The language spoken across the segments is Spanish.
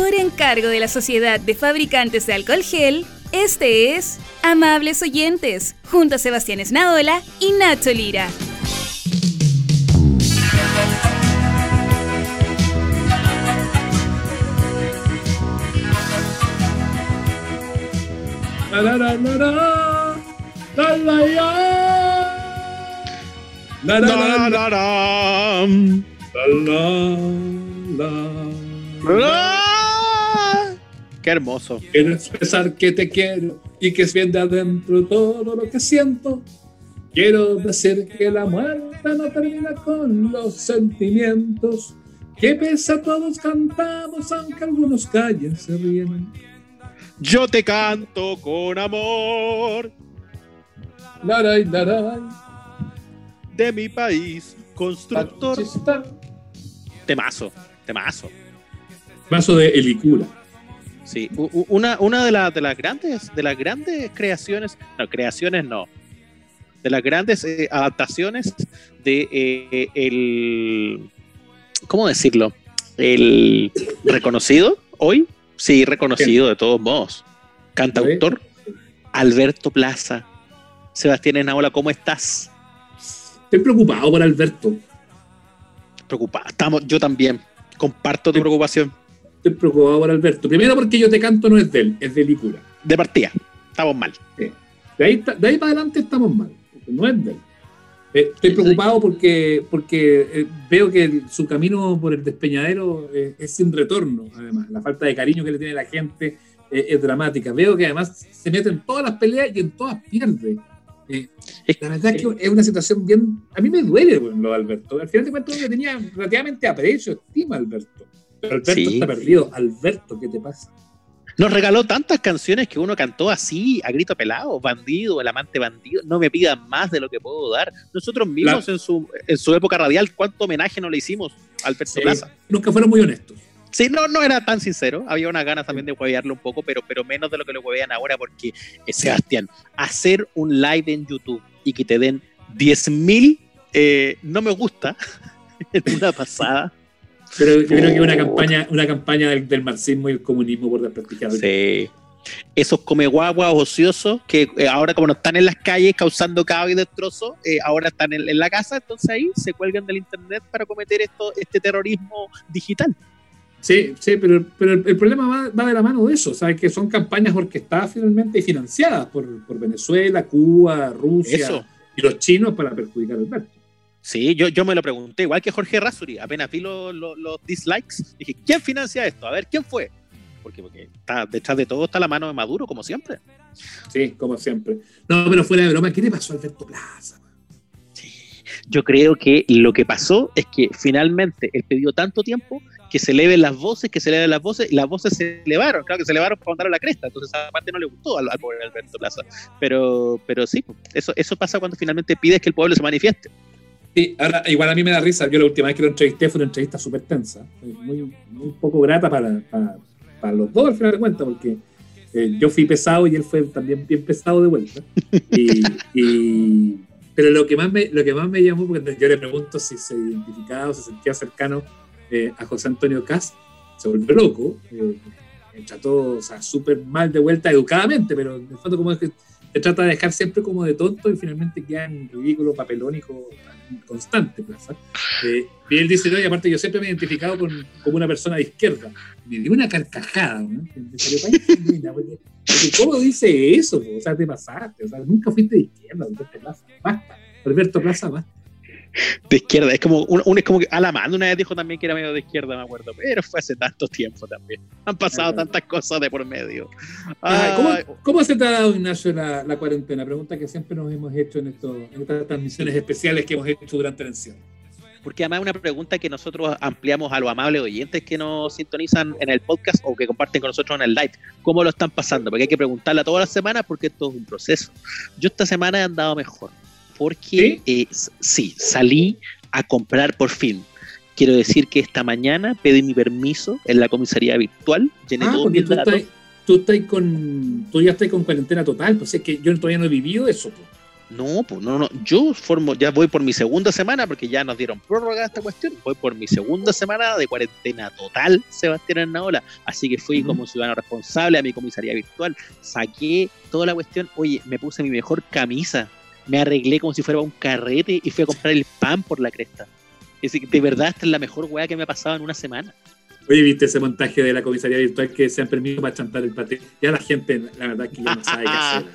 Por encargo de la Sociedad de Fabricantes de Alcohol Gel, este es Amables Oyentes, junto a Sebastián Esnaola y Nacho Lira. La, la, la, Qué hermoso. Quiero expresar que te quiero y que es bien de adentro todo lo que siento. Quiero decir que la muerte no termina con los sentimientos. Que pese a todos cantamos, aunque algunos callen, se ríen. Yo te canto con amor Laray, laray, de mi país, constructor. Temazo, temazo. Vaso de Elicura. Sí, una, una de, las de las grandes, de las grandes creaciones, no, creaciones no, de las grandes eh, adaptaciones de eh, el, ¿cómo decirlo? El reconocido hoy, sí, reconocido de todos modos, cantautor Alberto Plaza. Sebastián Enaola, ¿cómo estás? Estoy preocupado por Alberto. Preocupado, estamos, yo también, comparto tu preocupación Estoy preocupado por Alberto. Primero porque yo te canto no es de él, es de Elicura. de partida, estamos mal. De ahí, de ahí para adelante estamos mal, porque no es de él. Eh, estoy preocupado porque, porque eh, veo que el- su camino por el despeñadero eh, es sin retorno, además. La falta de cariño que le tiene la gente es dramática. Veo que además se mete en todas las peleas y en todas pierde. Eh, Es- la verdad es que es una situación bien... A mí me duele bueno, lo de Alberto. Al final de cuentas yo tenía relativamente aprecio, estima a Alberto. Pero Alberto Sí. está perdido. Alberto, ¿qué te pasa? Nos regaló tantas canciones que uno cantó así, a grito pelado, bandido, el amante bandido, no me pidan más de lo que puedo dar. Nosotros mismos en, su, en su época radial, ¿cuánto homenaje no le hicimos a Alberto Sí. Plaza? Nunca fueron muy honestos. Sí, no, no era tan sincero, había unas ganas también de huevearlo un poco, pero, pero menos de lo que lo huevean ahora, porque, eh, Sebastián, hacer un live en YouTube y que te den 10.000 eh, no me gusta en una pasada. Pero yo creo que es una campaña, una campaña del, del marxismo y el comunismo por desprestigiar. Sí. Esos come guaguas ociosos que eh, ahora como no están en las calles causando caos y destrozo, eh, ahora están en, en la casa, entonces ahí se cuelgan del internet para cometer esto, este terrorismo digital. Sí, sí, pero, pero el, el problema va, va de la mano de eso, ¿sabes? Que son campañas orquestadas finalmente y financiadas por, por Venezuela, Cuba, Rusia Eso. y los chinos para perjudicar al Alberto. Sí, yo, yo me lo pregunté, igual que Jorge Rasuri, apenas vi los, los- los dislikes, dije, ¿quién financia esto? A ver, ¿quién fue? Porque, porque está, detrás de todo está la mano de Maduro, como siempre. Sí, como siempre. No, pero fuera de broma, ¿qué le pasó a Alberto Plaza? Yo creo que lo que pasó es que finalmente él pidió tanto tiempo que se eleven las voces, que se eleven las voces, y las voces se elevaron, claro que se elevaron para mandar a la cresta, entonces esa parte no le gustó al, al pobre Alberto Plaza. Pero, pero sí, eso, eso pasa cuando finalmente pides que el pueblo se manifieste. Sí, ahora igual a mí me da risa. Yo la última vez que lo entrevisté fue una entrevista súper tensa, muy, muy poco grata para, para, para los dos al final de cuentas, porque eh, yo fui pesado y él fue también bien pesado de vuelta. Y, y- pero lo que más me, lo que más me llamó, porque yo le pregunto si se identificaba o se sentía cercano eh, a José Antonio Caz, se volvió loco, eh, me trató o sea, súper mal de vuelta educadamente, pero en el fondo como es que te trata de dejar siempre como de tonto y finalmente queda en ridículo, papelónico, constante. Plaza. Eh, y él dice, no, y aparte yo siempre me he identificado con, como una persona de izquierda. Me dio una carcajada, ¿no? Tan genuina, porque- porque ¿Cómo dice eso? O sea, te pasaste, o sea, nunca fuiste de izquierda, Alberto Plaza. Basta, Alberto Plaza, basta. De izquierda, es como, un, un- es como que Alamán una vez dijo también que era medio de izquierda, me acuerdo, pero fue hace tanto tiempo también. Han pasado Ajá. tantas cosas de por medio. Ah, Ay, ¿cómo, cómo se te ha dado, Ignacio, la, la cuarentena? Pregunta que siempre nos hemos hecho en, esto, en estas transmisiones especiales que hemos hecho durante el encierro. Porque además es una pregunta que nosotros ampliamos a los amables oyentes que nos sintonizan en el podcast o que comparten con nosotros en el live. ¿Cómo lo están pasando? Porque hay que preguntarla todas las semanas porque esto es un proceso. Yo esta semana he andado mejor. Porque eh, sí, salí a comprar por fin. Quiero decir que esta mañana pedí mi permiso en la comisaría virtual, llené Ah, porque mis tú estás, tú estás con. Tú ya estás con cuarentena total, pues es que yo todavía no he vivido eso. pues. No, pues no, no. Yo formo, ya voy por mi segunda semana, porque ya nos dieron prórroga a esta cuestión. Voy por mi segunda semana de cuarentena total, Sebastián Hernaola. Así que fui como ciudadano responsable a mi comisaría virtual. Saqué toda la cuestión. Oye, me puse mi mejor camisa. Me arreglé como si fuera un carrete y fui a comprar el pan por la cresta. Es decir, de verdad, esta es la mejor weá que me ha pasado en una semana. Oye, ¿viste ese montaje de la comisaría virtual que se han permitido para chantar el paté? Ya la gente, la verdad, que ya no sabe qué hacer.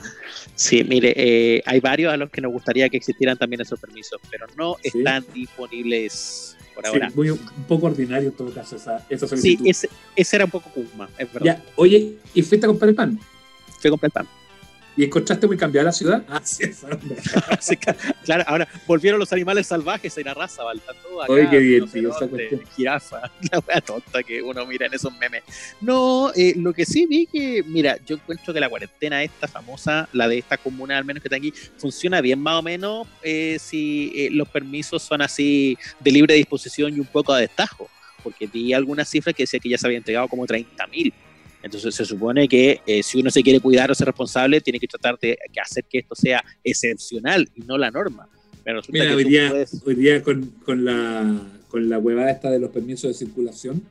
Sí, mire, eh, hay varios a los que nos gustaría que existieran también esos permisos, pero no Sí. están disponibles por Sí, ahora. muy, un poco ordinario en todo caso esa, esa Sí, solicitud. ese, ese era un poco Kuzma, es verdad. Ya, oye, ¿y fuiste a comprar el pan? Fui a comprar el pan. ¿Y encontraste muy cambiada la ciudad? Ah, sí, esa que, claro, ahora volvieron los animales salvajes a ir a raza, acá. Oye, qué divertido esa rinoceronte, cuestión. Jirafa, la wea tonta que uno mira en esos memes. No, eh, lo que sí vi que, mira, yo encuentro que la cuarentena esta famosa, la de esta comuna al menos que está aquí, funciona bien más o menos eh, si eh, los permisos son así de libre disposición y un poco a destajo, porque vi algunas cifras que decía que ya se había entregado como 30 mil. Entonces se supone que eh, si uno se quiere cuidar o ser responsable, tiene que tratar de que hacer que esto sea excepcional y no la norma. Pero resulta Mira, que hoy día, puedes- hoy día con, con la con la huevada esta de los permisos de circulación,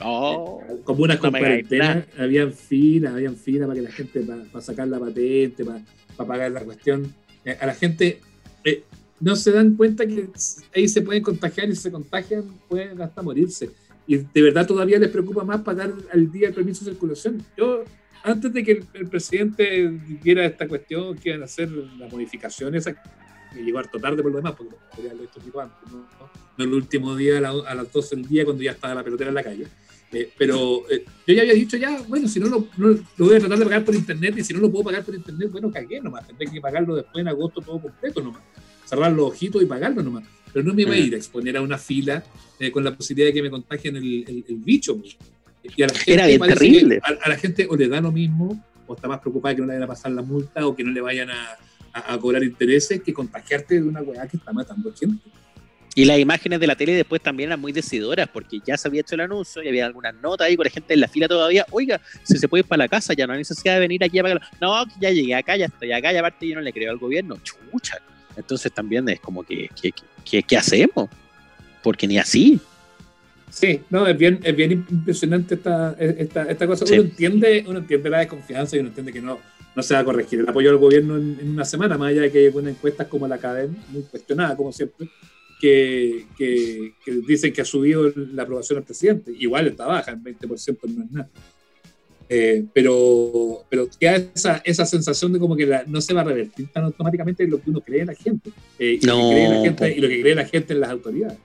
Oh, como una No cuarentena, habían filas, habían filas para que la gente, para, sacar la patente, para, pagar la cuestión. Eh, a la gente eh, no se dan cuenta que ahí se pueden contagiar y se contagian pueden hasta morirse. Y de verdad todavía les preocupa más pagar al día el permiso de circulación. Yo, antes de que el, presidente diera esta cuestión, que iban a hacer la modificación esa, que llegó harto tarde por lo demás, porque podría haberlo hecho tipo antes, ¿no? no el último día a las 12 del día cuando ya estaba la pelotera en la calle. Eh, pero eh, yo ya había dicho ya, bueno, si no lo, no- lo voy a tratar de pagar por internet y si no lo puedo pagar por internet, bueno, cagué nomás, tendré que pagarlo después en agosto todo completo nomás, cerrar los ojitos y pagarlo nomás. Pero no me iba a ir a exponer a una fila eh, con la posibilidad de que me contagien el, el- el bicho. Y a la gente Era bien terrible. A, a la gente o le da lo mismo, o está más preocupada que no le vayan a pasar la multa, o que no le vayan a, a- a cobrar intereses, que contagiarte de una weá que está matando gente. Y las imágenes de la tele después también eran muy decidoras, porque ya se había hecho el anuncio y había algunas notas ahí con la gente en la fila todavía. Oiga, si se puede ir para la casa, ya no hay necesidad de venir aquí a pagarlo. No, ya llegué acá, ya estoy acá, y aparte yo no le creo al gobierno. Chucha. Entonces también es como que, que, que- ¿qué hacemos? Porque ni así. Sí, no, es bien, es bien impresionante esta, esta, esta cosa. Sí. Uno, entiende, uno entiende la desconfianza y uno entiende que no, no se va a corregir el apoyo al gobierno en, en una semana, más allá de que hay buenas encuestas como la Academia, muy cuestionada como siempre, que, que, que dicen que ha subido la aprobación al presidente. Igual está baja, en 20% no es nada. Eh, pero, pero queda esa, esa sensación de como que la- no se va a revertir tan automáticamente lo que uno cree en la gente. eh, y, lo No, que cree la gente po. y lo que cree la gente en las autoridades.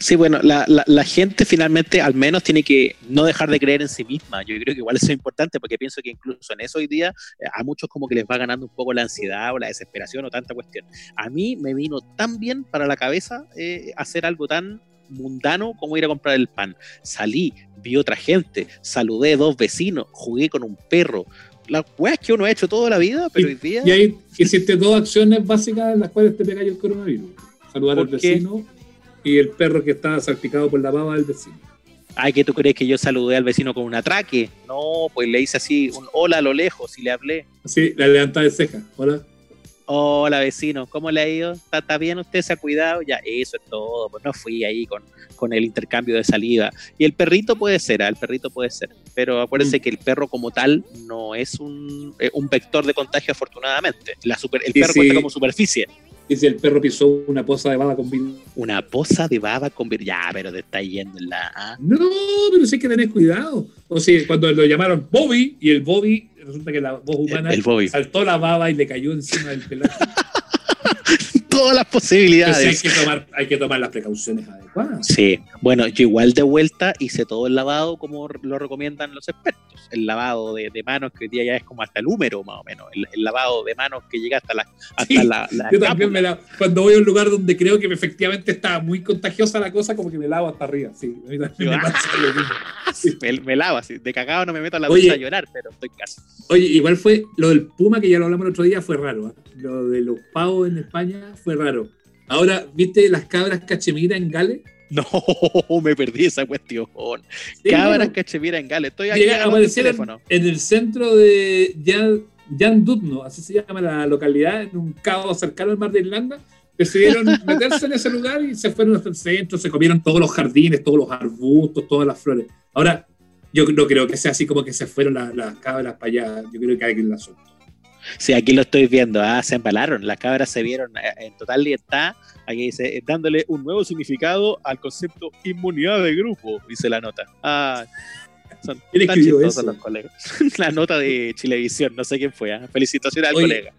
Sí, bueno, la, la, la gente finalmente al menos tiene que no dejar de creer en sí misma. Yo creo que igual eso es importante porque pienso que incluso en eso hoy día eh, a muchos como que les va ganando un poco la ansiedad o la desesperación o tanta cuestión. A mí me vino tan bien para la cabeza eh, hacer algo tan mundano como ir a comprar el pan. Salí, vi otra gente, saludé dos vecinos, jugué con un perro. Las weas que uno ha hecho toda la vida, pero hoy día... Y ahí hiciste dos acciones básicas en las cuales te pegáis el coronavirus. Saludar al vecino y el perro que estaba salpicado por la baba del vecino. Ay, que tú crees que yo saludé al vecino con un atraque. No, pues le hice así un hola a lo lejos y le hablé. Así, la levantada de ceja. Hola. Hola vecino, ¿cómo le ha ido? ¿Está, bien? ¿Usted se ha cuidado? Ya, eso es todo. Pues no fui ahí con, con el intercambio de saliva. Y el perrito puede ser, ah, el perrito puede ser. Pero acuérdense Mm. que el perro como tal no es un, eh, un vector de contagio afortunadamente. La super, el Y perro si- cuenta como superficie. Y si el perro pisó una poza de baba con virus. Una poza de baba con vir- Ya, pero te está yendo en la... ah. No, pero sí hay que tener cuidado. O sea, cuando lo llamaron Bobby y el Bobby, resulta que la voz humana El, el saltó la baba y le cayó encima del pelaje. Todas las posibilidades. hay que, tomar, hay que tomar las precauciones adecuadas. Sí, bueno, yo igual de vuelta hice todo el lavado como lo recomiendan los expertos. El lavado de, de manos, que hoy día ya es como hasta el húmero, más o menos. El, el lavado de manos que llega hasta la. Hasta Sí, la, la Yo también me la, cuando voy a un lugar donde creo que efectivamente está muy contagiosa la cosa, como que me lavo hasta arriba. Sí, a mí también Yo, me ah, pasa lo mismo. me, me lavo así. De cagado no me meto a la ducha a llorar, pero estoy casi. Oye, igual fue lo del Puma, que ya lo hablamos el otro día, fue raro. ¿ah? Lo de los pavos en España fue raro. Ahora, ¿viste las cabras cachemira en Gales? No, me perdí esa cuestión. Sí, Cabras bueno, cachemira en Gales. Estoy aquí llega- el en el centro de Jan Dudno, así se llama la localidad, en un cabo cercano al mar de Irlanda, decidieron meterse en ese lugar y se fueron hasta el centro, se comieron todos los jardines, todos los arbustos, todas las flores. Ahora, yo no creo que sea así como que se fueron las, las cabras para allá, yo creo que alguien las soltó. Sí, aquí lo estoy viendo. Ah, se embalaron. Las cabras se vieron eh, en total libertad. Aquí dice, eh, dándole un nuevo significado al concepto inmunidad de grupo, dice la nota. Ah, son ¿Quién tan eso? los colegas. la nota de Chilevisión, no sé quién fue. ah. Felicitaciones al Oye, colega.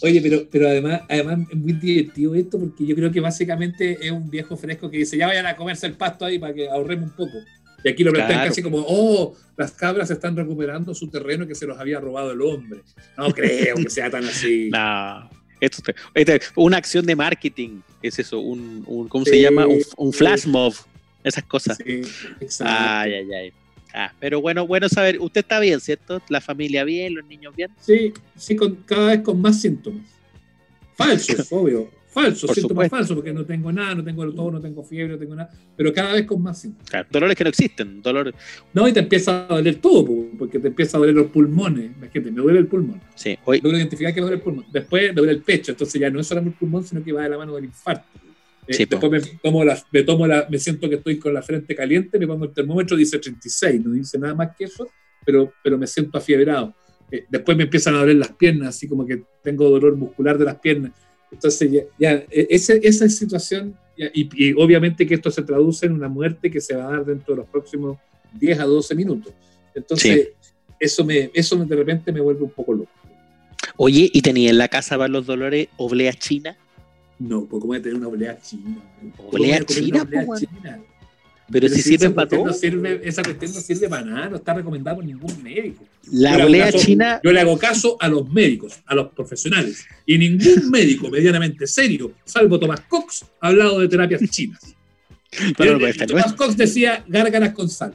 Oye, pero, pero además, además es muy divertido esto porque yo creo que básicamente es un viejo fresco que dice, ya vayan a comerse el pasto ahí para que ahorremos un poco. Y aquí lo plantean Claro. casi como, oh, las cabras están recuperando su terreno que se los había robado el hombre. No creo que sea tan así. No. Esto, esto es una acción de marketing. Es eso, un, un- ¿cómo se llama? Un, un flash mob. Esas cosas. Sí, exacto. Ay, ay, ay. Ah, pero bueno, bueno saber, usted está bien, ¿cierto? La familia bien, los niños bien. Sí, sí, con, cada vez con más síntomas. Falsos, obvio. Falsos, Por síntomas supuesto. falsos, porque no tengo nada, no tengo todo, no tengo fiebre, no tengo nada, pero cada vez con más síntomas. Claro, dolores que no existen, dolor. No, y te empieza a doler todo, po, porque te empieza a doler los pulmones. Imagínate, me duele el pulmón. Sí, hoy, Logro identificar que me duele el pulmón. Después me duele el pecho, entonces ya no es solamente el pulmón, sino que va de la mano del infarto. Eh, Sí, después me tomo, la, me tomo la, me siento que estoy con la frente caliente, me pongo el termómetro, dice 36, no dice nada más que eso, pero, pero me siento afiebrado. Eh, después me empiezan a doler las piernas, así como que tengo dolor muscular de las piernas. Entonces ya, ya, eh, ese- esa situación, ya, y, y obviamente que esto se traduce en una muerte que se va a dar dentro de los próximos 10 a 12 minutos. Entonces, eso, me, eso me- de repente me vuelve un poco loco. Oye, ¿y tenía en la casa para los dolores oblea china? No, pues cómo voy a tener una oblea china. ¿Cómo ¿Oblea china, una oblea china? Pero, si esa sirven para todo. no sirve- esa cuestión no sirve para nada, no está recomendada por ningún médico. La Yo caso- china, Yo le hago caso a los médicos, a los profesionales. Y ningún médico medianamente serio, salvo Tomás Cox, ha hablado de terapias chinas. Pero no puede estar, Tomás Cox decía gárgaras con sal.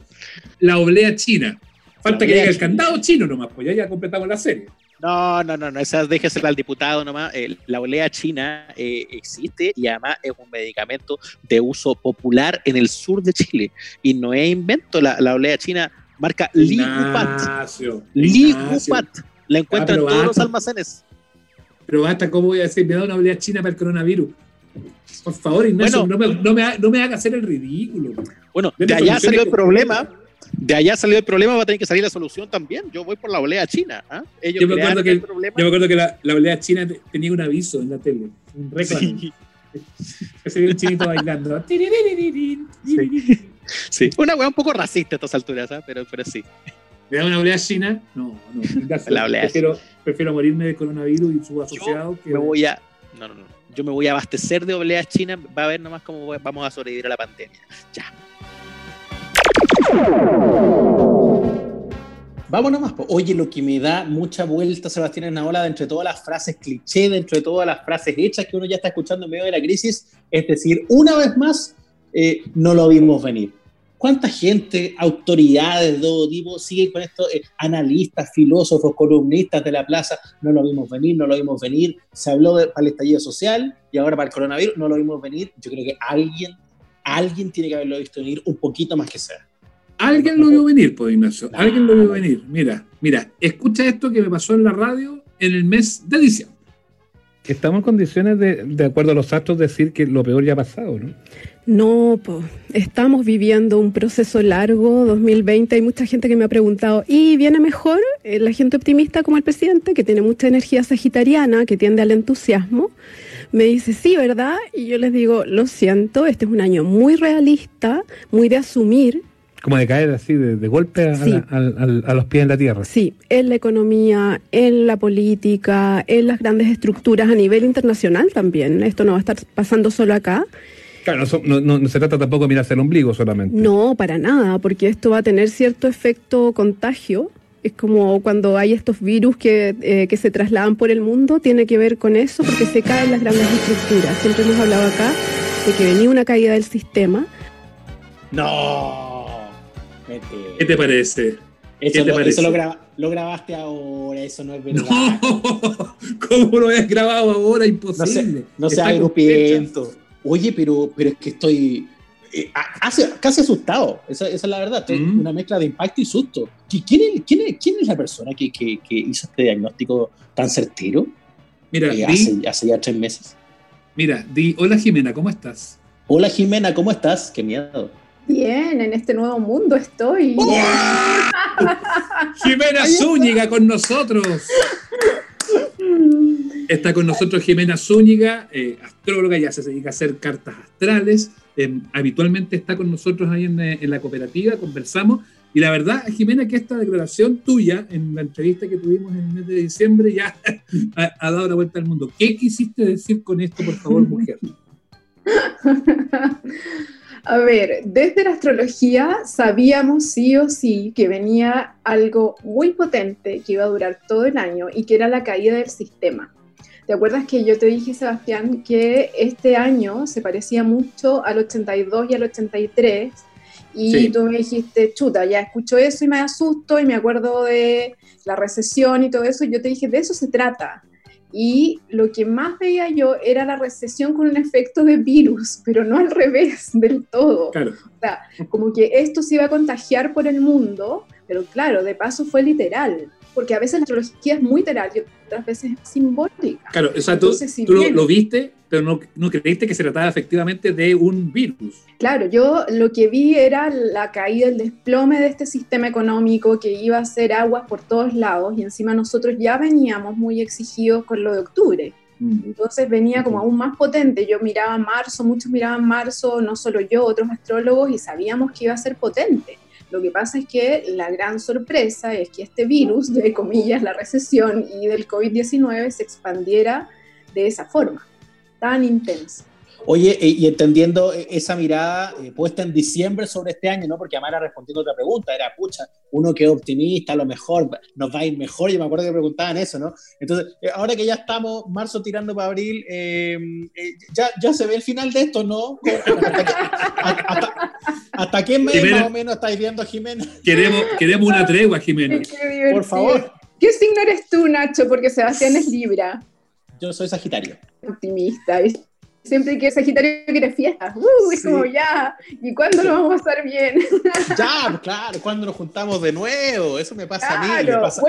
La oblea china. Falta que llegue el candado chino nomás, pues ya, ya completamos la serie. No, no, no, no, esa déjesela al diputado nomás. Eh, la olea china eh, existe y además es un medicamento de uso popular en el sur de Chile. Y no es invento, la, la olea china marca Ligupat. Ligupat. La encuentran Ah, en todos los almacenes. Pero basta, ¿cómo voy a decir? Me da una oblea china para el coronavirus. Por favor, Ignacio, Bueno. no, me, no, me, no me haga hacer el ridículo. Bueno, de allá soluciones salió el problema. De allá salió el problema, va a tener que salir la solución también. Yo voy por la olea china. ¿ah? Ellos Yo me acuerdo que- el problema. Yo me acuerdo que la, la oblea china te- tenía un aviso en la tele, un reclamo. Sí, Que se ve un chinito bailando. sí. Una weá un poco racista a estas alturas, ¿ah? pero, pero sí. ¿Me da una oblea china? No, no. La oblea prefiero, prefiero morirme de coronavirus y sus asociados que. Me voy a. No, no, no. Yo me voy a abastecer de obleas chinas. Va a ver nomás cómo vamos a sobrevivir a la pandemia. Ya. Vámonos más. po. Oye, lo que me da mucha vuelta, Sebastián Esnaola, entre todas las frases cliché, entre todas las frases hechas que uno ya está escuchando en medio de la crisis, es decir, una vez más, eh, no lo vimos venir. ¿Cuánta gente, autoridades de todo tipo, siguen con esto? eh, analistas, filósofos, columnistas de la plaza, no lo vimos venir, no lo vimos venir. Se habló de- para el estallido social y ahora para el coronavirus, no lo vimos venir. Yo creo que alguien, alguien tiene que haberlo visto venir un poquito más que sea. Alguien lo vio venir, pues, Ignacio. Alguien lo vio venir. Mira, mira, escucha esto que me pasó en la radio en el mes de diciembre. Estamos en condiciones de, de acuerdo a los astros, decir que lo peor ya ha pasado, ¿no? No, po. estamos viviendo un proceso largo, 2020. Hay mucha gente que me ha preguntado, ¿y viene mejor? Eh, La gente optimista como el presidente, que tiene mucha energía sagitariana, que tiende al entusiasmo, me dice, sí, ¿verdad? Y yo les digo, lo siento, este es un año muy realista, muy de asumir, Como de caer así de, de golpe a, Sí. la- al- al- a los pies en la tierra. sí, en la economía, en la política, en las grandes estructuras a nivel internacional también. Esto no va a estar pasando solo acá. Claro, no, son- no- no- no se trata tampoco de mirarse el ombligo solamente. No, para nada, porque esto va a tener cierto efecto contagio. Es como cuando hay estos virus que, eh, que se trasladan por el mundo, tiene que ver con eso, porque se caen las grandes estructuras. Siempre hemos hablado acá de que venía una caída del sistema. No. ¿Qué te parece? Eso, ¿Qué te lo, eso lo, graba- lo grabaste ahora, eso no es verdad. No, ¿cómo lo has grabado ahora? No, Imposible. se, no fecha. grupiento. Oye, pero, pero es que estoy. eh, hace- casi asustado, esa, esa es la verdad, Mm. una mezcla de impacto y susto. ¿Qui- ¿Quién es, quién es, quién es la persona que, que- que hizo este diagnóstico tan certero Mira, eh, di, hace, hace ya tres meses? mira, di, hola Jimena, ¿cómo estás? Hola Jimena, ¿cómo estás? Qué miedo. Bien, en este nuevo mundo estoy. Jimena Zúñiga con nosotros. Está con nosotros Jimena Zúñiga, eh, astróloga, ya se dedica a hacer cartas astrales. eh, habitualmente está con nosotros ahí en, eh, en la cooperativa, conversamos. Y la verdad, Jimena, que esta declaración tuya en la entrevista que tuvimos en el mes de diciembre ya ha, ha dado la vuelta al mundo. ¿Qué quisiste decir con esto, por favor, mujer? A ver, desde la astrología sabíamos sí o sí que venía algo muy potente que iba a durar todo el año y que era la caída del sistema. ¿Te acuerdas que yo te dije, Sebastián, que este año se parecía mucho al 82 y al 83? Y Sí. tú me dijiste, chuta, ya escucho eso y me asusto y me acuerdo de la recesión y todo eso. Y yo te dije, de eso se trata. Y lo que más veía yo era la recesión con un efecto de virus, pero no al revés del todo. Claro, Como que esto se iba a contagiar por el mundo, pero claro, de paso fue literal. Porque a veces la astrología es muy literal y otras veces es simbólica. claro, o sea, tú, Entonces, si tú lo, bien- lo viste, pero no, no creíste que se trataba efectivamente de un virus. Claro, yo lo que vi era la caída, el desplome de este sistema económico que iba a hacer aguas por todos lados y encima nosotros ya veníamos muy exigidos con lo de octubre. Entonces venía como aún más potente. Yo miraba marzo, muchos miraban marzo, no solo yo, otros astrólogos, y sabíamos que iba a ser potente. Lo que pasa es que la gran sorpresa es que este virus, de comillas, la recesión y del COVID-19 se expandiera de esa forma, tan intensa. Oye, eh, y entendiendo eh, esa mirada eh, puesta en diciembre sobre este año, ¿no? Porque Amara respondiendo otra pregunta, era, pucha, uno que es optimista, a lo mejor nos va a ir mejor, yo me acuerdo que preguntaban eso, ¿no? Entonces, eh, ahora que ya estamos marzo tirando para abril, eh, eh, ya, ya se ve el final de esto, ¿no? ¿Hasta qué, hasta, hasta qué mes Jimena. más o menos estáis viendo, Jimena? Queremos, queremos una tregua, Jimena. Por favor, ¿Qué signo eres tú, Nacho? Porque Sebastián es Libra, yo soy Sagitario. optimista. ¿viste? Siempre que Sagitario quiere fiestas, ¡uh! es Sí. como ya, ¿y cuándo lo vamos a pasar bien? Ya, claro, cuando nos juntamos de nuevo, eso me pasa a mí, y Claro, pasa,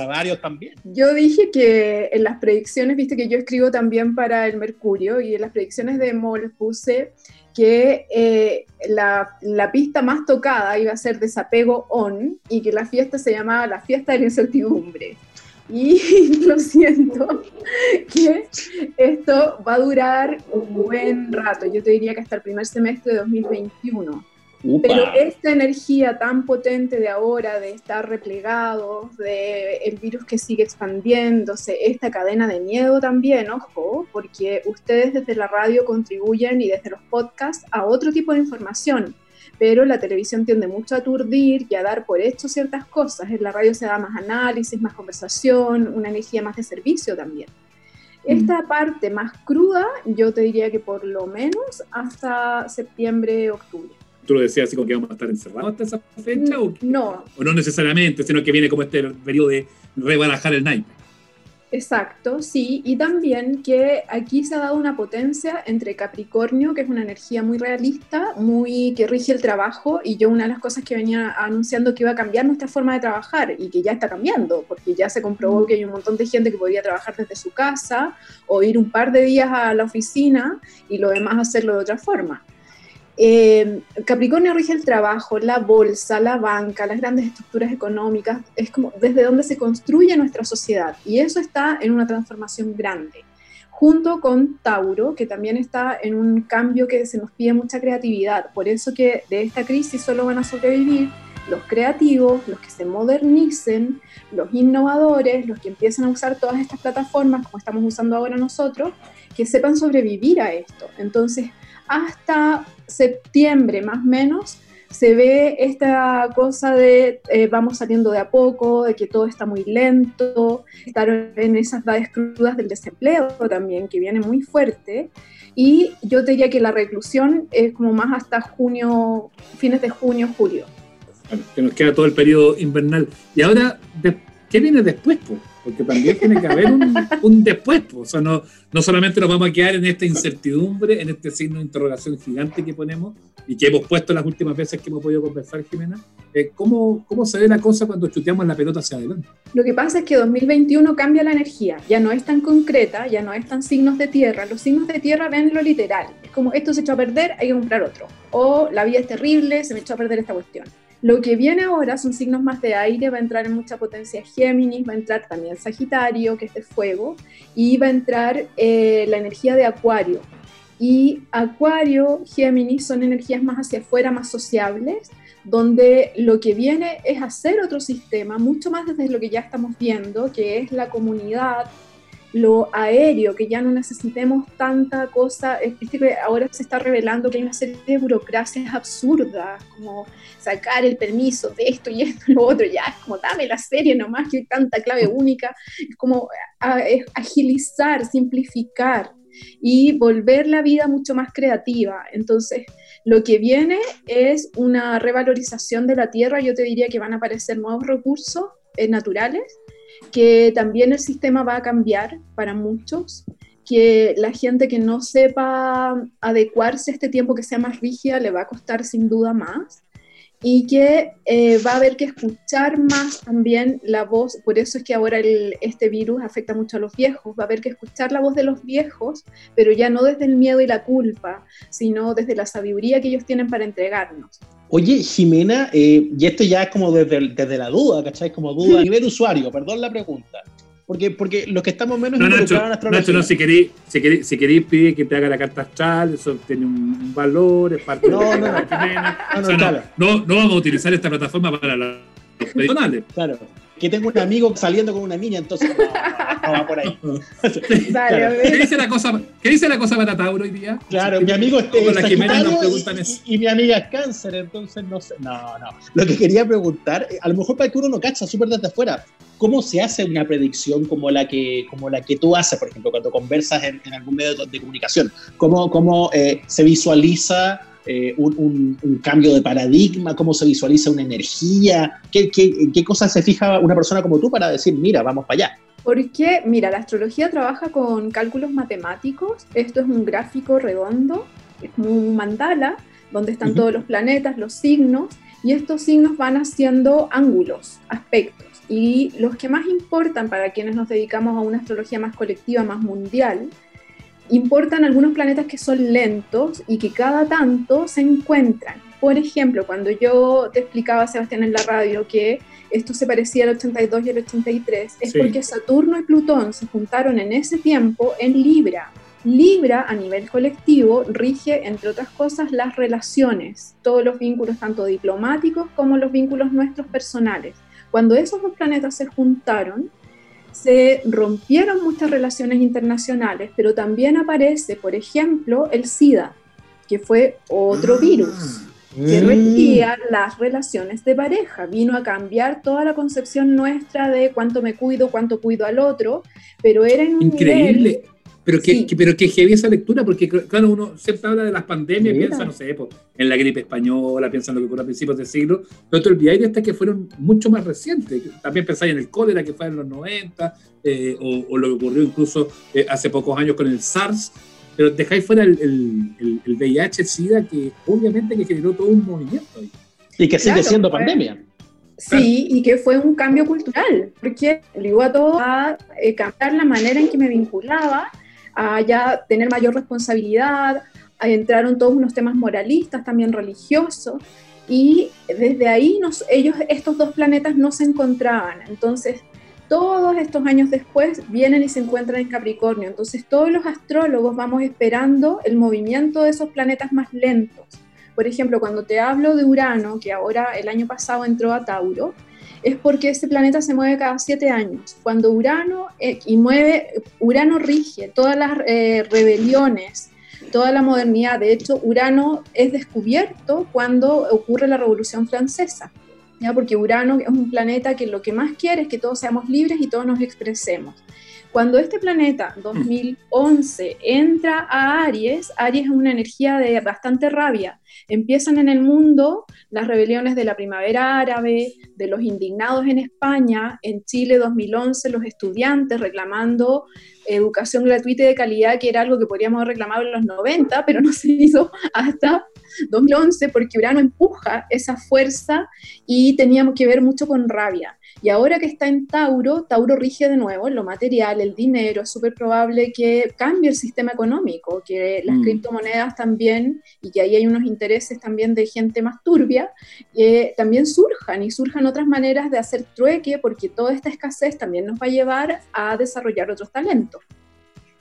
y a varios también. Yo dije que en las predicciones, viste que yo escribo también para el Mercurio, y en las predicciones de Moll puse que eh, la, la pista más tocada iba a ser Desapego On, y que la fiesta se llamaba la fiesta de la incertidumbre. Y lo siento, que esto va a durar un buen rato, yo te diría que hasta el primer semestre de 2021. Upa. Pero esta energía tan potente de ahora, de estar replegados, de el virus que sigue expandiéndose, esta cadena de miedo también, ojo, porque ustedes desde la radio contribuyen y desde los podcasts a otro tipo de información, pero la televisión tiende mucho a aturdir y a dar por hecho ciertas cosas. En la radio se da más análisis, más conversación, una energía más de servicio también. Esta parte más cruda, yo te diría que por lo menos hasta septiembre, octubre. ¿Tú lo decías así como que vamos a estar encerrados hasta esa fecha? ¿o, No, o no necesariamente, sino que viene como este periodo de rebarajar el naipe? Exacto, sí, y también que aquí se ha dado una potencia entre Capricornio, que es una energía muy realista, muy que rige el trabajo, y yo una de las cosas que venía anunciando que iba a cambiar nuestra forma de trabajar y que ya está cambiando, porque ya se comprobó que hay un montón de gente que podría trabajar desde su casa o ir un par de días a la oficina y lo demás hacerlo de otra forma. Eh, Capricornio rige el trabajo, la bolsa, la banca, las grandes estructuras económicas, es como desde donde se construye nuestra sociedad y eso está en una transformación grande. Junto con Tauro, que también está en un cambio que se nos pide mucha creatividad. Por eso que de esta crisis solo van a sobrevivir los creativos, los que se modernicen, los innovadores, los que empiezan a usar todas estas plataformas como estamos usando ahora nosotros, que sepan sobrevivir a esto. Entonces, hasta septiembre más o menos se ve esta cosa de eh, vamos saliendo de a poco, de que todo está muy lento, estar en esas edades crudas del desempleo también, que viene muy fuerte. Y yo diría que la reclusión es como más hasta junio, fines de junio, julio. Bueno, que nos queda todo el periodo invernal. Y ahora, ¿qué viene después? po? Porque también tiene que haber un, un después. O sea, no, no solamente nos vamos a quedar en esta incertidumbre, en este signo de interrogación gigante que ponemos y que hemos puesto las últimas veces que hemos podido conversar, Jimena. eh, ¿cómo, ¿Cómo se ve la cosa cuando chuteamos la pelota hacia adelante? Lo que pasa es que 2021 cambia la energía, ya no es tan concreta, ya no es tan signos de tierra. Los signos de tierra ven lo literal. Es como esto se echó a perder, hay que comprar otro. O la vida es terrible, se me echó a perder esta cuestión. Lo que viene ahora son signos más de aire, va a entrar en mucha potencia Géminis, va a entrar también Sagitario, que es de fuego, y va a entrar eh, la energía de Acuario. Y Acuario, Géminis son energías más hacia afuera, más sociables, donde lo que viene es hacer otro sistema, mucho más desde lo que ya estamos viendo, que es la comunidad, lo aéreo, que ya no necesitemos tanta cosa, viste que ahora se está revelando que hay una serie de burocracias absurdas, como sacar el permiso de esto y esto y lo otro, ya es como dame la serie nomás, que hay tanta clave única, es como agilizar, simplificar y volver la vida mucho más creativa. Entonces, lo que viene es una revalorización de la tierra, yo te diría que van a aparecer nuevos recursos eh, naturales, que también el sistema va a cambiar para muchos, que la gente que no sepa adecuarse a este tiempo que sea más rígida le va a costar sin duda más y que eh, va a haber que escuchar más también la voz, por eso es que ahora este virus afecta mucho a los viejos, va a haber que escuchar la voz de los viejos, pero ya no desde el miedo y la culpa, sino desde la sabiduría que ellos tienen para entregarnos. Oye, Jimena, eh, y esto ya es como desde, desde la duda, ¿cachai? Como duda a nivel usuario, perdón la pregunta. Porque, porque los que estamos menos No, Nacho, involucrados en astrología. Nacho, no, si queréis, si queréis, si queréis pide que te haga la carta astral, eso tiene un, valor, es parte No, de no, la. No, no, no, no vamos a utilizar esta plataforma para los personales. Claro. Que tengo un amigo saliendo con una niña, entonces no, no, no va por ahí. Dale, ¿Qué dice la cosa, ¿qué dice la cosa para Tauro hoy día? Claro, mi amigo es, Como es la y, eso. y- y mi amiga es cáncer, entonces no sé. No, no. Lo que quería preguntar, eh, a lo mejor para que uno no cacha súper desde afuera, ¿cómo se hace una predicción como la que, como la que tú haces, por ejemplo, cuando conversas en, en algún medio de, de comunicación? ¿Cómo, cómo eh, se visualiza eh, un, un- un cambio de paradigma? ¿Cómo se visualiza una energía? ¿Qué, qué, cosas se fija una persona como tú para decir, mira, vamos para allá? Porque, mira, la astrología trabaja con cálculos matemáticos. Esto es un gráfico redondo, es como un mandala, donde están todos los planetas, los signos, y estos signos van haciendo ángulos, aspectos. Y los que más importan para quienes nos dedicamos a una astrología más colectiva, más mundial, importan algunos planetas que son lentos y que cada tanto se encuentran. Por ejemplo, cuando yo te explicaba, Sebastián, en la radio que esto se parecía al 82 y al 83, es Sí. porque Saturno y Plutón se juntaron en ese tiempo en Libra. Libra a nivel colectivo rige, entre otras cosas, las relaciones, todos los vínculos, tanto diplomáticos como los vínculos nuestros personales. Cuando esos dos planetas se juntaron, se rompieron muchas relaciones internacionales, pero también aparece, por ejemplo, el SIDA, que fue otro virus que regía las relaciones de pareja. Vino a cambiar toda la concepción nuestra de cuánto me cuido, cuánto cuido al otro, pero era en un Increíble. nivel- Pero que, Sí. que- pero que heavy esa lectura, porque claro, uno siempre habla de las pandemias, Mira. piensa, no sé, po, en la gripe española, piensa en lo que ocurrió a principios del siglo, pero te olvidáis de estas que fueron mucho más recientes. También pensáis en el cólera que fue en los 90, eh, o, o lo que ocurrió incluso eh, hace pocos años con el SARS, pero dejáis fuera el, el, el- el VIH, el SIDA, que obviamente que generó todo un movimiento ahí. Y que sigue Claro, siendo fue- pandemia. Sí, y que fue un cambio cultural, porque obligó a todo a eh, cambiar la manera en que me vinculaba, a ya tener mayor responsabilidad, entraron todos unos temas moralistas, también religiosos, y desde ahí ellos, estos dos planetas no se encontraban. Entonces, todos estos años después vienen y se encuentran en Capricornio. Entonces, todos los astrólogos vamos esperando el movimiento de esos planetas más lentos. Por ejemplo, cuando te hablo de Urano, que ahora el año pasado entró a Tauro, es porque ese planeta se mueve cada siete años. Cuando Urano eh, y mueve, Urano rige todas las eh, rebeliones, toda la modernidad. De hecho, Urano es descubierto cuando ocurre la Revolución Francesa. ¿Ya? Porque Urano es un planeta que lo que más quiere es que todos seamos libres y todos nos expresemos. Cuando este planeta 2011 entra a Aries, Aries es una energía de bastante rabia. Empiezan en el mundo las rebeliones de la primavera árabe, de los indignados en España, en Chile 2011 los estudiantes reclamando educación gratuita y de calidad, que era algo que podríamos haber reclamado en los 90, pero no se hizo hasta 2011 porque Urano empuja esa fuerza y teníamos que ver mucho con rabia. Y ahora que está en Tauro, Tauro rige de nuevo lo material, el dinero, es súper probable que cambie el sistema económico, que las Mm. criptomonedas también, y que ahí hay unos intereses también de gente más turbia, eh, también surjan y surjan otras maneras de hacer trueque, porque toda esta escasez también nos va a llevar a desarrollar otros talentos.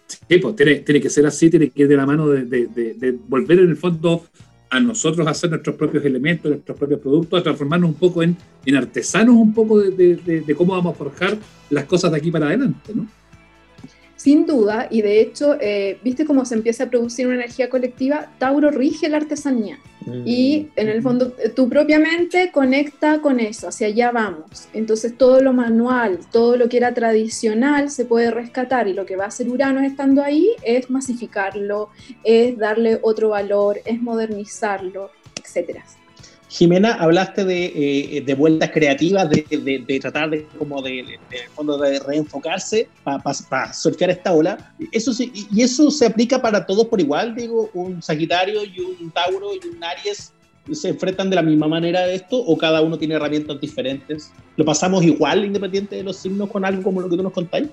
Sí, pues tiene, tiene que ser así, tiene que ir de la mano de, de- de- de volver en el fondo a nosotros hacer nuestros propios elementos, nuestros propios productos, a transformarnos un poco en, en artesanos un poco de- de cómo vamos a forjar las cosas de aquí para adelante, ¿no? Sin duda, y de hecho, eh, viste cómo se empieza a producir una energía colectiva, Tauro rige la artesanía. Y en el fondo, eh, tú propiamente conecta con eso, hacia allá vamos. Entonces, todo lo manual, todo lo que era tradicional se puede rescatar y lo que va a hacer Urano estando ahí es masificarlo, es darle otro valor, es modernizarlo, etcétera. Jimena, hablaste de, eh, de vueltas creativas, de, tratar de, como de, fondo de reenfocarse para surfear esta ola. Eso sí, y eso se aplica para todos por igual, digo, un Sagitario y un Tauro y un Aries se enfrentan de la misma manera a esto o cada uno tiene herramientas diferentes. ¿Lo pasamos igual independiente de los signos con algo como lo que tú nos contáis?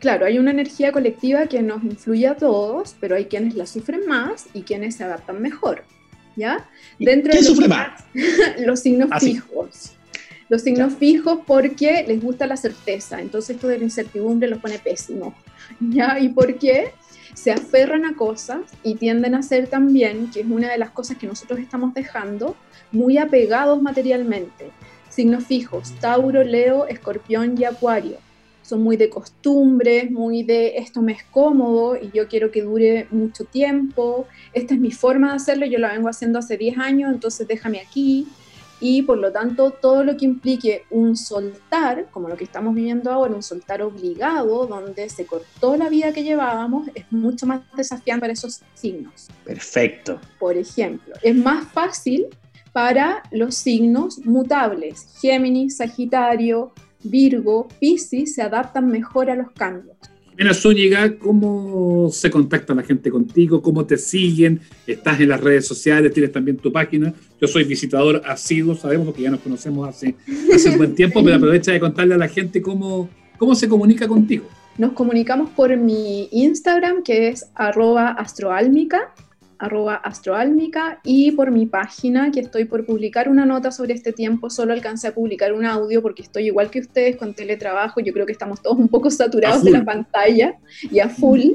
Claro, hay una energía colectiva que nos influye a todos, pero hay quienes la sufren más y quienes se adaptan mejor. ¿Ya? Dentro ¿Quién de sufre más? los signos Ah, fijos. Los signos fijos porque les gusta la certeza, entonces esto de la incertidumbre los pone pésimos. ¿Ya? ¿Y por qué? Se aferran a cosas y tienden a ser también, que es una de las cosas que nosotros estamos dejando, muy apegados materialmente. Signos fijos, Tauro, Leo, Escorpión y Acuario. Son muy de costumbres, muy de esto me es cómodo y yo quiero que dure mucho tiempo, esta es mi forma de hacerlo, yo la vengo haciendo hace 10 años, entonces déjame aquí. Y por lo tanto, todo lo que implique un soltar, como lo que estamos viviendo ahora, un soltar obligado, donde se cortó la vida que llevábamos, es mucho más desafiante para esos signos. Perfecto. Por ejemplo, es más fácil para los signos mutables. Géminis, Sagitario, Virgo, Piscis se adaptan mejor a los cambios. Jimena Zúñiga, ¿cómo se contacta la gente contigo? ¿Cómo te siguen? ¿Estás en las redes sociales? ¿Tienes también tu página? Yo soy visitador asiduo, sabemos porque ya nos conocemos hace, hace un buen tiempo, pero aprovecha de contarle a la gente cómo, cómo se comunica contigo. Nos comunicamos por mi Instagram, que es arroba astroálmica, arroba astroálmica, y por mi página, que estoy por publicar una nota sobre este tiempo. Solo alcancé a publicar un audio porque estoy igual que ustedes con teletrabajo. Yo creo que estamos todos un poco saturados de la pantalla y a full.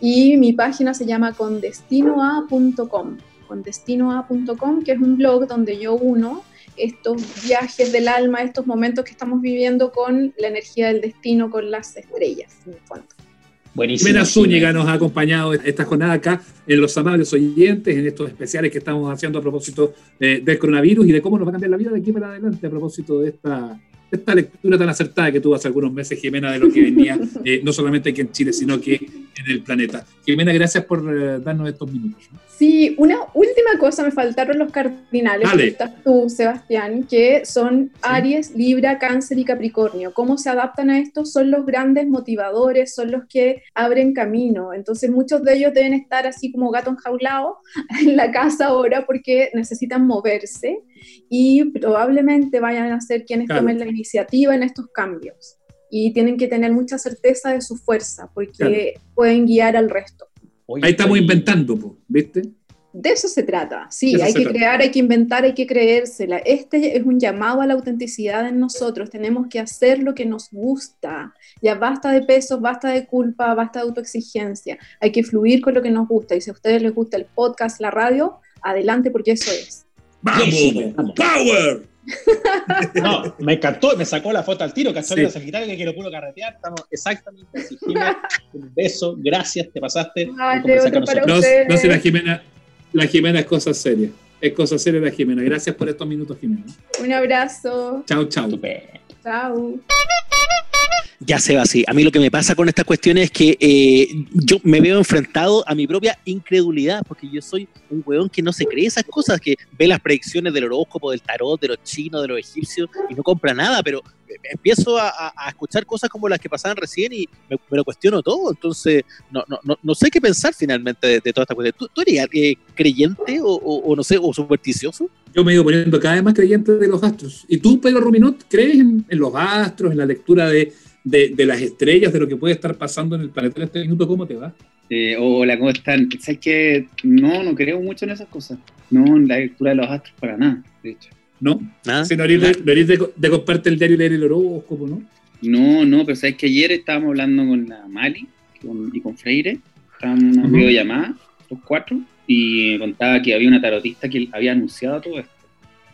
Y mi página se llama condestinoa.com, condestinoa.com, que es un blog donde yo uno estos viajes del alma, estos momentos que estamos viviendo con la energía del destino, con las estrellas, en el fondo. Buenísimo. Jimena Zúñiga nos ha acompañado esta jornada acá en Los Amables Oyentes, en estos especiales que estamos haciendo a propósito eh, del coronavirus y de cómo nos va a cambiar la vida de aquí para adelante a propósito de esta, esta lectura tan acertada que tuvo hace algunos meses Jimena de lo que venía, eh, no solamente aquí en Chile, sino que en el planeta. Jimena, gracias por eh, darnos estos minutos. ¿no? Sí, una última cosa, me faltaron los cardinales, Dale. que estás tú, Sebastián, que son Aries, Libra, Cáncer y Capricornio. ¿Cómo se adaptan a esto? Son los grandes motivadores, son los que abren camino. Entonces muchos de ellos deben estar así como gato enjaulado en la casa ahora porque necesitan moverse y probablemente vayan a ser quienes Claro. tomen la iniciativa en estos cambios. Y tienen que tener mucha certeza de su fuerza porque Claro. pueden guiar al resto. Oye, Ahí estamos inventando, po, ¿viste? De eso se trata, sí, hay que trata. crear, hay que inventar, hay que creérsela. Este es un llamado a la autenticidad en nosotros, tenemos que hacer lo que nos gusta. Ya basta de pesos, basta de culpa, basta de autoexigencia. Hay que fluir con lo que nos gusta. Y si a ustedes les gusta el podcast, la radio, adelante porque eso es. Vamos. ¡Power! No, me encantó, me sacó la foto al tiro, cachó Sí. la Sagitario que quiero puro carretear. Estamos exactamente así. Jimena, un beso, gracias, te pasaste. para nosotros. No, no sé, la Jimena, la Jimena es cosa seria. Es cosa seria la Jimena. Gracias por estos minutos, Jimena. Un abrazo. Chao, chao. Chao. Ya se va así. A mí lo que me pasa con estas cuestiones es que eh, yo me veo enfrentado a mi propia incredulidad, porque yo soy un weón que no se cree esas cosas, que ve las predicciones del horóscopo, del tarot, de los chinos, de los egipcios, y no compra nada, pero empiezo a, escuchar cosas como las que pasaban recién y me, lo cuestiono todo. Entonces, no, no, no, no, sé qué pensar finalmente de, de toda esta. ¿Tú, tú eres eh, creyente o, no sé, o supersticioso? Yo me he ido poniendo cada vez más creyente de los astros. ¿Y tú, Pedro Ruminot, crees en los astros, en la lectura de de, de, las estrellas, de lo que puede estar pasando en el planeta en este minuto, ¿cómo te va? Eh, hola, ¿cómo están? ¿Sabes que No, no creo mucho en esas cosas. No, en la lectura de los astros para nada, de hecho. ¿No? ¿Nada? Si no eres, de, no eres de, de, comprarte el diario y leer el horóscopo, ¿no? No, no, pero sabes que ayer estábamos hablando con la Mali con, y con Freire, estábamos en una uh -huh. videollamada, los cuatro, y me contaba que había una tarotista que había anunciado todo esto.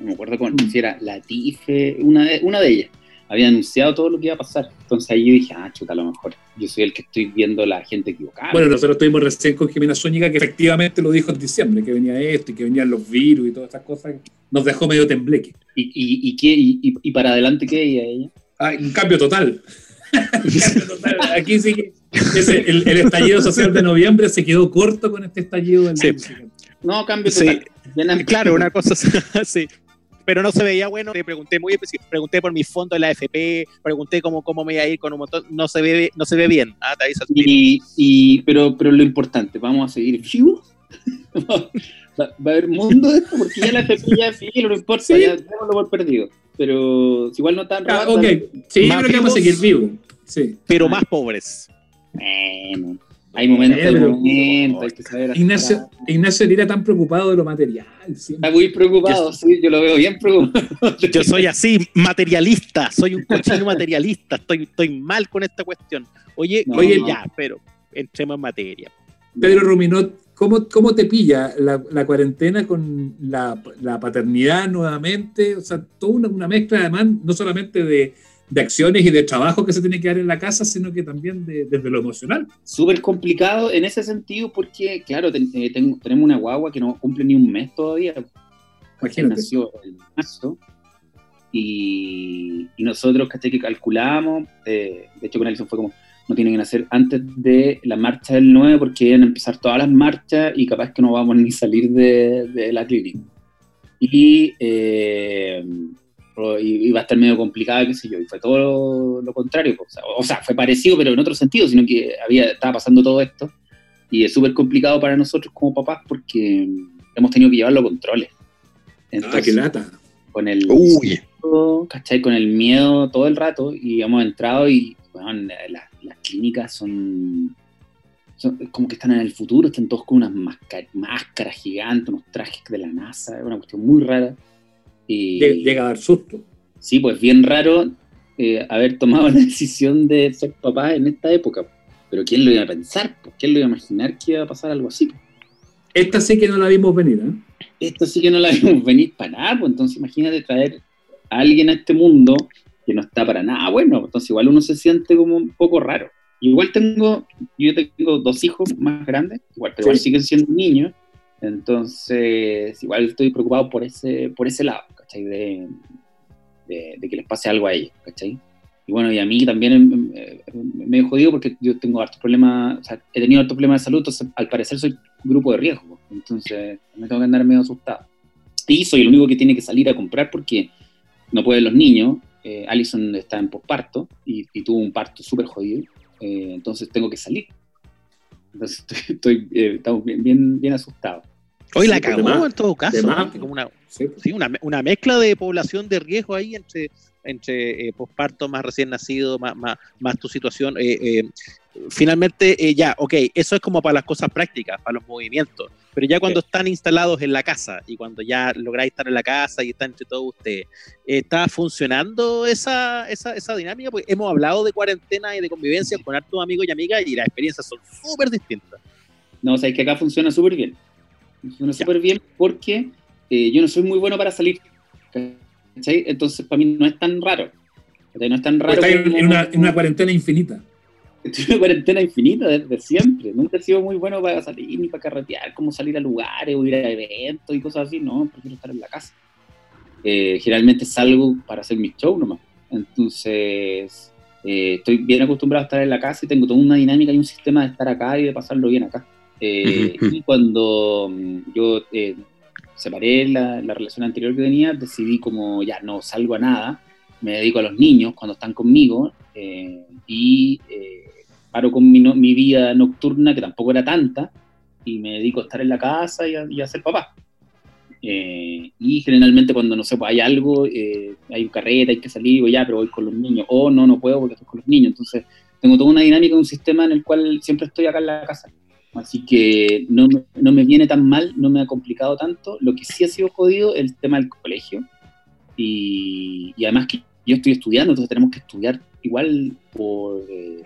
No me acuerdo con, si era Latife, una de, una de ellas había anunciado todo lo que iba a pasar. Entonces ahí yo dije, ah, chuta, a lo mejor yo soy el que estoy viendo la gente equivocada. Bueno, nosotros estuvimos recién con Jimena Zúñiga, que efectivamente lo dijo en diciembre, que venía esto y que venían los virus y todas estas cosas. Nos dejó medio tembleque. ¿Y, y, y, qué, y, y para adelante qué ella? ella? Ah, un cambio total. un cambio total. Aquí sí que ese, el, el, estallido social de noviembre se quedó corto con este estallido del sí. No, cambio total. Sí. Claro, una cosa sí pero no se veía bueno. Te pregunté muy específico, pregunté por mi fondo de la AFP, pregunté cómo, cómo me iba a ir con un montón, no se ve, no se ve bien. Ah, te aviso y, y, pero, pero lo importante, vamos a seguir. ¿Va, va, a haber mundo de esto, porque ya la AFP ya sí, no importa, ¿Sí? ya démoslo por perdido. Pero igual no están ah, ok, sí, yo creo que vamos a seguir vivos. Sí. Pero más pobres. Bueno. Hay momentos, hay momentos, hay que saber Ignacio, Ignacio Lira tan preocupado de lo material. Siempre. Está muy preocupado, yo, sí, yo lo veo bien preocupado. Yo soy así, materialista, soy un cochino materialista, estoy, estoy mal con esta cuestión. Oye, no, oye, no. ya, pero entremos en materia. Pedro Ruminot, ¿cómo, cómo te pilla la, la cuarentena con la, la, paternidad nuevamente? O sea, toda una, una mezcla además, no solamente de de acciones y de trabajo que se tiene que dar en la casa, sino que también de, desde lo emocional. Súper complicado en ese sentido porque, claro, ten, eh, ten, tenemos una guagua que no cumple ni un mes todavía. Imagínate. Nació en marzo. Y, y nosotros, ¿cachai? Que calculamos, eh, de hecho con Alison fue como, no tienen que hacer antes de la marcha del 9 porque iban a empezar todas las marchas y capaz que no vamos ni salir de, de la clínica. Y... Eh, y iba a estar medio complicada, qué sé yo, y fue todo lo, lo contrario, o sea, o sea, fue parecido, pero en otro sentido, sino que había, estaba pasando todo esto, y es súper complicado para nosotros como papás porque hemos tenido que llevar los controles. Entonces, ah, qué lata. Con el, Uy. ¿cachai? Con el miedo todo el rato, y hemos entrado y, bueno, las, las clínicas son, son, como que están en el futuro, están todos con unas máscaras, máscaras gigantes, unos trajes de la NASA, es una cuestión muy rara. Y, Llega a dar susto. Sí, pues bien raro eh, haber tomado la decisión de ser papá en esta época. Pero ¿quién lo iba a pensar? ¿Quién lo iba a imaginar que iba a pasar algo así? Esta sí que no la vimos venir, ¿eh? Esta sí que no la vimos venir para nada, pues entonces imagínate traer a alguien a este mundo que no está para nada bueno, entonces igual uno se siente como un poco raro. Igual tengo, yo tengo dos hijos más grandes, igual, pero sí. igual siguen siendo niños, entonces igual estoy preocupado por ese, por ese lado. ¿Cachai? De, de, de, que les pase algo a ellos, ¿cachai? Y bueno, y a mí también eh, me he jodido porque yo tengo hartos problemas, o sea, he tenido hartos problemas de salud, entonces al parecer soy grupo de riesgo, entonces me tengo que andar medio asustado. Y soy el único que tiene que salir a comprar porque no pueden los niños, eh, Allison está en posparto y, y, tuvo un parto súper jodido, eh, entonces tengo que salir. Entonces estoy, estoy eh, estamos bien, bien, bien asustados. Hoy sí, la cagó más, en todo caso. Más, como una, sí. sí. una, una, mezcla de población de riesgo ahí entre, entre eh, posparto, más recién nacido, más, más, más tu situación. Eh, eh, finalmente, eh, ya, ok, eso es como para las cosas prácticas, para los movimientos. Pero ya cuando están instalados en la casa y cuando ya lográis estar en la casa y está entre todos ustedes, ¿está funcionando esa, esa, esa dinámica? Porque hemos hablado de cuarentena y de convivencia con hartos amigos y amigas y las experiencias son súper distintas. No, o sea, es que acá funciona súper bien funciona súper bien porque eh, yo no soy muy bueno para salir. ¿cachai? Entonces, para mí no es tan raro. No es tan raro. Está en, en, una, en, una, cuarentena infinita. Estoy en una cuarentena infinita desde siempre. Nunca he sido muy bueno para salir ni para carretear, como salir a lugares o ir a eventos y cosas así. No, prefiero estar en la casa. Eh, generalmente salgo para hacer mis shows nomás. Entonces, Eh, estoy bien acostumbrado a estar en la casa y tengo toda una dinámica y un sistema de estar acá y de pasarlo bien acá. Eh. Y cuando mm, yo eh, separé la, la relación anterior que tenía, decidí como ya no salgo a nada, me dedico a los niños cuando están conmigo eh, y eh, paro con mi, no- mi vida nocturna, que tampoco era tanta, y me dedico a estar en la casa y a, y a ser papá. Eh, y generalmente cuando, no sé, pues hay algo, eh, hay un carrete, hay que salir, digo ya, pero voy con los niños, o no, no puedo porque estoy con los niños. Entonces tengo toda una dinámica, un sistema en el cual siempre estoy acá en la casa. Así que no me, no me viene tan mal, no me ha complicado tanto. Lo que sí ha sido jodido es el tema del colegio. Y, y además que yo estoy estudiando, entonces tenemos que estudiar igual por, eh,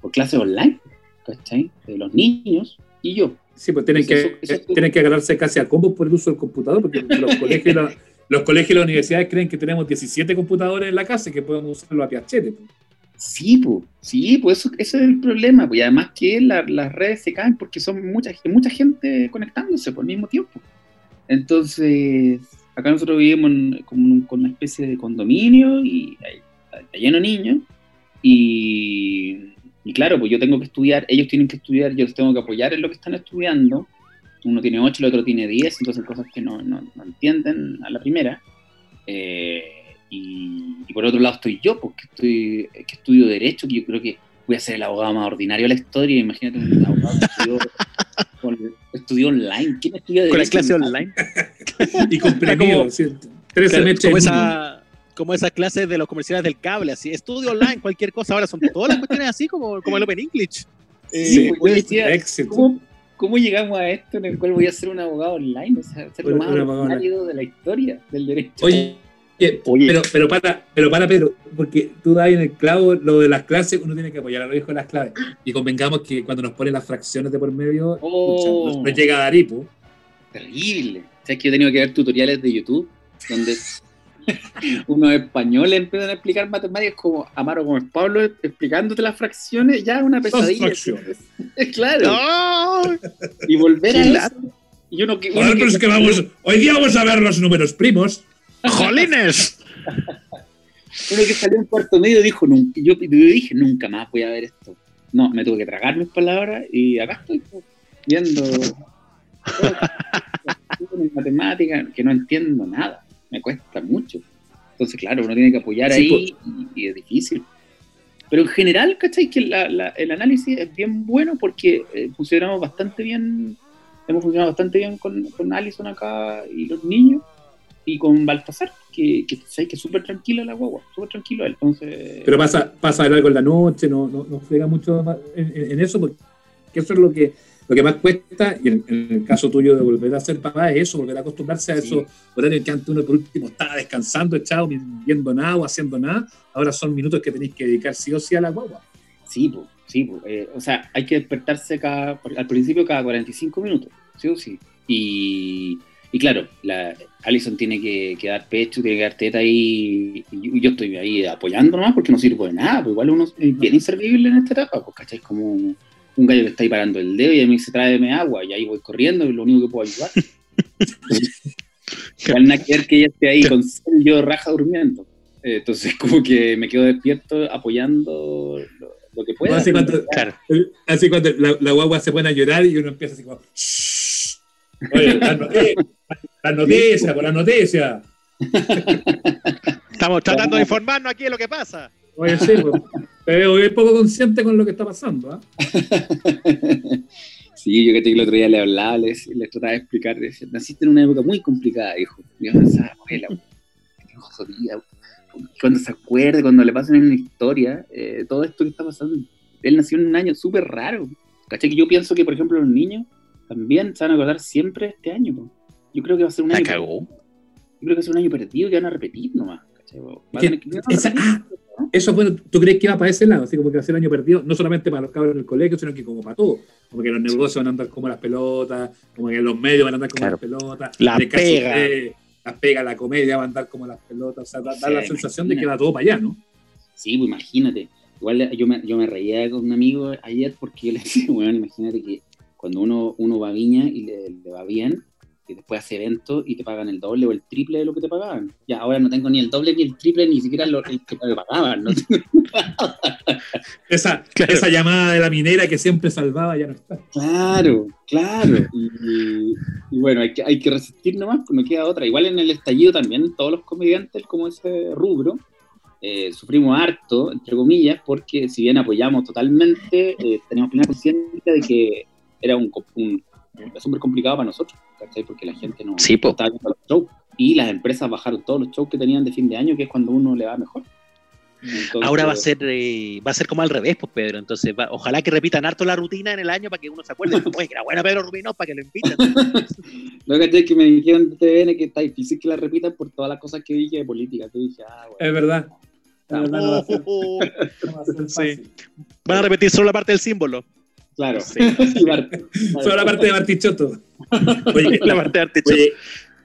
por clases online, ¿cachai? De los niños y yo. Sí, pues tienen que, eso- eso- tienen que agarrarse casi a combos por el uso del computador, porque los colegios, y la- los colegios y las universidades creen que tenemos 17 computadores en la casa y que podemos usarlo a piachete. pues. Sí, pues, sí, pues eso, es el problema. Pues, y además que la- las redes se caen porque son mucha, mucha gente conectándose por el mismo tiempo. Entonces, acá nosotros vivimos en- como con una especie de condominio y está lleno de niños. Y, y claro, pues yo tengo que estudiar, ellos tienen que estudiar, yo los tengo que apoyar en lo que están estudiando. Uno tiene 8, el otro tiene 10, entonces cosas que no, no- no entienden a la primera. Eh, y, y por otro lado estoy yo, porque estoy, que estudio Derecho, que yo creo que voy a ser el abogado más ordinario de la historia. Imagínate un abogado que estudió, con- estudió online. ¿Quién estudia Derecho? Con la clase online. Y con como- premio, 13 Claro, meses como, esa, como esas clases de los comerciales del cable, así, estudio online, cualquier cosa. Ahora son todas las cuestiones así como, como el Open English. Sí, Sí, pues, yo decía, éxito. ¿cómo, cómo llegamos a esto en el cual voy a ser un abogado online? O sea, ser lo más ordinario de la historia del derecho. Oye, Oye. Pero, pero para, pero para Pedro, porque tú das en el clavo lo de las clases, uno tiene que apoyar a los hijos de las claves. Y convengamos que cuando nos ponen las fracciones de por medio, Oh. llega a dar hipo. Terrible. ¿Sabes que yo he tenido que ver tutoriales de YouTube donde unos españoles empiezan a explicar matemáticas como Amaro Gómez Pablo explicándote las fracciones? Ya es una pesadilla. fracciones. claro. ¡No! Y volver a eso. Y uno que, uno Joder, que- pero es que vamos, hoy día vamos a ver los números primos. ¡Jolines! uno que salió en cuarto medio dijo, nunca, yo, yo dije, nunca más voy a ver esto. No, me tuve que tragar mis palabras y acá estoy pues, viendo matemáticas que no entiendo nada, me cuesta mucho. Entonces, claro, uno tiene que apoyar Sí, ahí y, y es difícil. Pero en general, ¿cachai? Que la- la- el análisis es bien bueno porque eh, funcionamos bastante bien, hemos funcionado bastante bien con, con Alison acá y los niños y con Baltasar, que, que, que es súper tranquilo la guagua, súper tranquilo él. Entonces, Pero pasa, pasa algo en la noche, no, no, no frega mucho en, en- eso, porque eso es lo que, lo que más cuesta, y en, en el caso tuyo de volver a ser papá, es eso, volver a acostumbrarse a Sí. esos horarios que antes uno por último estaba descansando, echado, viendo nada o haciendo nada, ahora son minutos que tenéis que dedicar sí o sí a la guagua. Sí, po, sí, po. Eh, o sea, hay que despertarse cada, al principio cada 45 minutos, sí o sí. Y, y claro, la, Alison tiene que, que dar pecho, tiene que dar teta ahí, y yo, estoy ahí apoyando nomás porque no sirvo de nada, pues igual uno es bien inservible en esta etapa, pues, ¿cachai? Como un, un gallo que está ahí parando el dedo y a mí se tráeme agua, y ahí voy corriendo, y lo único que puedo ayudar. Igual nada que ver que ella esté ahí con y yo raja durmiendo. Eh, Entonces, como que me quedo despierto apoyando lo, lo que pueda. Así cuando, Claro. así cuando la, la guagua se pone a llorar y uno empieza así como... Oye, la noticia, la noticia, por la noticia. Estamos tratando de informarnos aquí de lo que pasa. Oye, sí, pues, te veo bien poco consciente con lo que está pasando. ¿ah? Sí, yo que te el otro día le hablaba, les, les trataba de explicar, le decía, naciste en una época muy complicada, hijo. Yo pensaba, abuela, qué jodida. Cuando se acuerde, cuando le pasen una historia, eh, todo esto que está pasando, él nació en un año súper raro. ¿Cachai? Que yo pienso que, por ejemplo, los niños también se van a acordar siempre este año. po. Yo creo que va a ser un La año. cagó. Yo creo que va a ser un año perdido que van a repetir nomás. a Que- tener que- esa- ah, Eso, bueno, ¿tú crees que va para ese lado? Así como que va a ser el año perdido, no solamente para los cabros del colegio, sino que como para todos. Como que los negocios van a andar como las pelotas, como que los medios van a andar como Claro. las pelotas. La caso pega. de- las pegas, la comedia va a andar como las pelotas. O sea, da, la sensación de que va todo para allá, ¿no? Sí, pues imagínate. Igual yo me, yo me reía con un amigo ayer porque yo le decía, bueno, imagínate que cuando uno, uno va a Viña y le, le va bien, que después hace eventos y te pagan el doble o el triple de lo que te pagaban. Ya, ahora no tengo ni el doble ni el triple, ni siquiera lo el que me pagaban. ¿no? Esa, Claro. esa llamada de la minera que siempre salvaba ya no está. Claro, claro. Y, y bueno, hay que, hay que resistir nomás, no queda otra. Igual en el estallido también, todos los comediantes como ese rubro, eh, sufrimos harto, entre comillas, porque si bien apoyamos totalmente, eh, teníamos plena conciencia de que era un, un, era súper complicado para nosotros, ¿cachai? Porque la gente no, Sí, po. estaba viendo los shows. Y las empresas bajaron todos los shows que tenían de fin de año, que es cuando uno le va mejor. Entonces- Ahora va a ser eh, va a ser como al revés, pues Pedro. Entonces, va- ojalá que repitan harto la rutina en el año para que uno se acuerde. Oye, que era buena Pedro Rubino para que lo inviten. Lo que que me dijeron de TVN que está difícil que la repitan por todas las cosas que dije de política. Yo dije, ah, bueno. Es verdad. Es verdad, no va a ser, no va a ser fácil. Van a repetir solo la parte del símbolo. Claro. Sí. Y Bart- Solo la parte de Bartichotto. Oye, La parte de Artichoke. Oye,